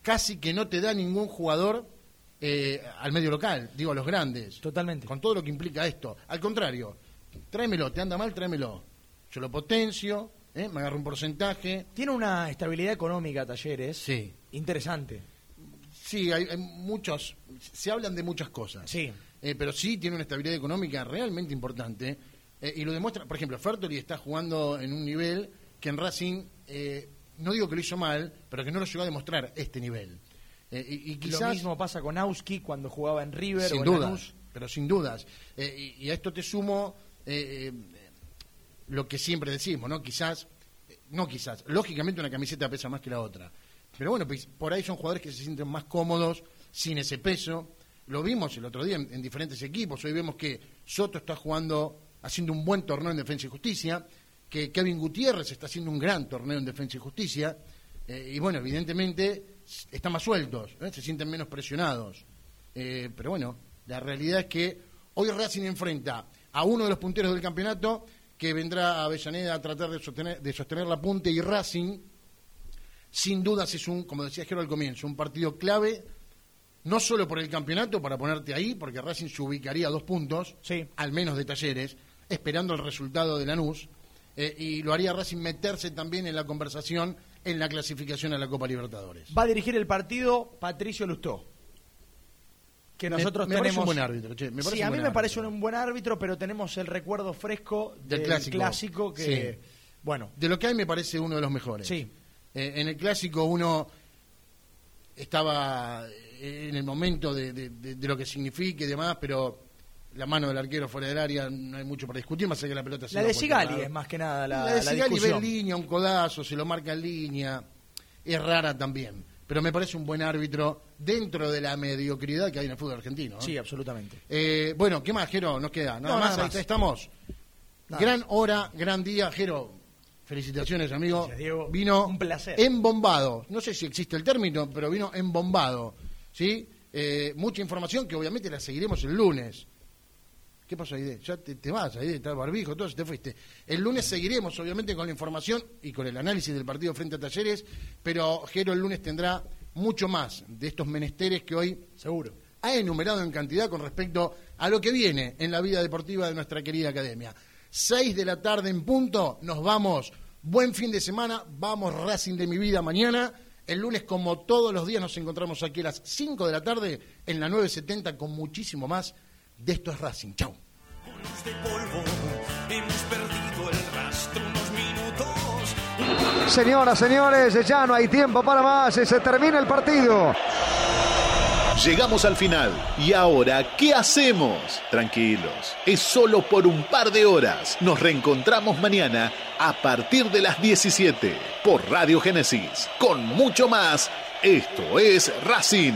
casi que no te da ningún jugador eh, al medio local, digo a los grandes. Totalmente. Con todo lo que implica esto. Al contrario, tráemelo, te anda mal, tráemelo. Yo lo potencio, ¿eh? me agarro un porcentaje. Tiene una estabilidad económica, Talleres. Sí. Interesante. Sí, hay, hay muchos, se hablan de muchas cosas. Sí. Eh, pero sí tiene una estabilidad económica realmente importante. eh, y lo demuestra, por ejemplo, Fertoli está jugando en un nivel que en Racing, no digo que lo hizo mal, pero que no lo llegó a demostrar este nivel. Eh, y, y quizás, Lo mismo pasa con Auski cuando jugaba en River sin o en dudas, Lanús. pero sin dudas. Eh, y, y a esto te sumo eh, lo que siempre decimos, ¿no? Quizás, no quizás, lógicamente una camiseta pesa más que la otra. Pero bueno, pues, por ahí son jugadores que se sienten más cómodos sin ese peso. Lo vimos el otro día en, en diferentes equipos. Hoy vemos que Soto está jugando, haciendo un buen torneo en Defensa y Justicia, que Kevin Gutiérrez está haciendo un gran torneo en Defensa y Justicia. eh, y bueno, evidentemente están más sueltos, ¿eh? se sienten menos presionados. Eh, pero bueno, la realidad es que hoy Racing enfrenta a uno de los punteros del campeonato que vendrá a Avellaneda a tratar de sostener, de sostener la punta y Racing, sin dudas es un, como decía Jero al comienzo, un partido clave, no solo por el campeonato, para ponerte ahí, porque Racing se ubicaría a dos puntos, Sí. al menos de talleres, esperando el resultado de Lanús, eh, y lo haría Racing meterse también en la conversación en la clasificación a la Copa Libertadores. Va a dirigir el partido Patricio Lustó. Que Me- nosotros me parece tenemos. un buen árbitro, che, me parece sí, a mí me parece un buen árbitro, pero tenemos el recuerdo fresco Del del, clásico. clásico. que. Sí. Bueno, De lo que hay me parece uno de los mejores. Sí. Eh, en el clásico uno estaba eh, en el momento de, de- de- de lo que significa y demás, pero la mano del arquero fuera del área no hay mucho para discutir, más allá que la pelota se la de Sigali es más que nada la, La de Sigali ve en línea, un codazo, se lo marca en línea, es rara también. Pero me parece un buen árbitro dentro de la mediocridad que hay en el fútbol argentino. ¿no? Sí, absolutamente. Eh, bueno, ¿qué más, Jero? Nos queda. Nada No, más, nada ahí estamos. Nada gran más. hora, gran día, Jero. Felicitaciones, amigo. Gracias, Diego. Vino Un placer. embombado. No sé si existe el término, pero vino embombado. ¿Sí? Eh, mucha información que obviamente la seguiremos el lunes. ¿Qué pasó, Aide? Ya te, te vas, Aide, está el barbijo, todo, te fuiste. El lunes seguiremos, obviamente, con la información y con el análisis del partido frente a Talleres, pero Jero el lunes tendrá mucho más de estos menesteres que hoy Seguro. ha enumerado en cantidad con respecto a lo que viene en la vida deportiva de nuestra querida academia. Seis de la tarde en punto, nos vamos. Buen fin de semana, vamos Racing de mi vida mañana. El lunes, como todos los días, nos encontramos aquí a las 5 de la tarde en la 970 con muchísimo más de esto es Racing. Chau. Conos de polvo, hemos perdido el rastro unos minutos. Señoras, señores, ya no hay tiempo para más. Se termina el partido. Llegamos al final. ¿Y ahora qué hacemos? Tranquilos, es solo por un par de horas. Nos reencontramos mañana a partir de las 17 por Radio Génesis. Con mucho más, esto es Racing.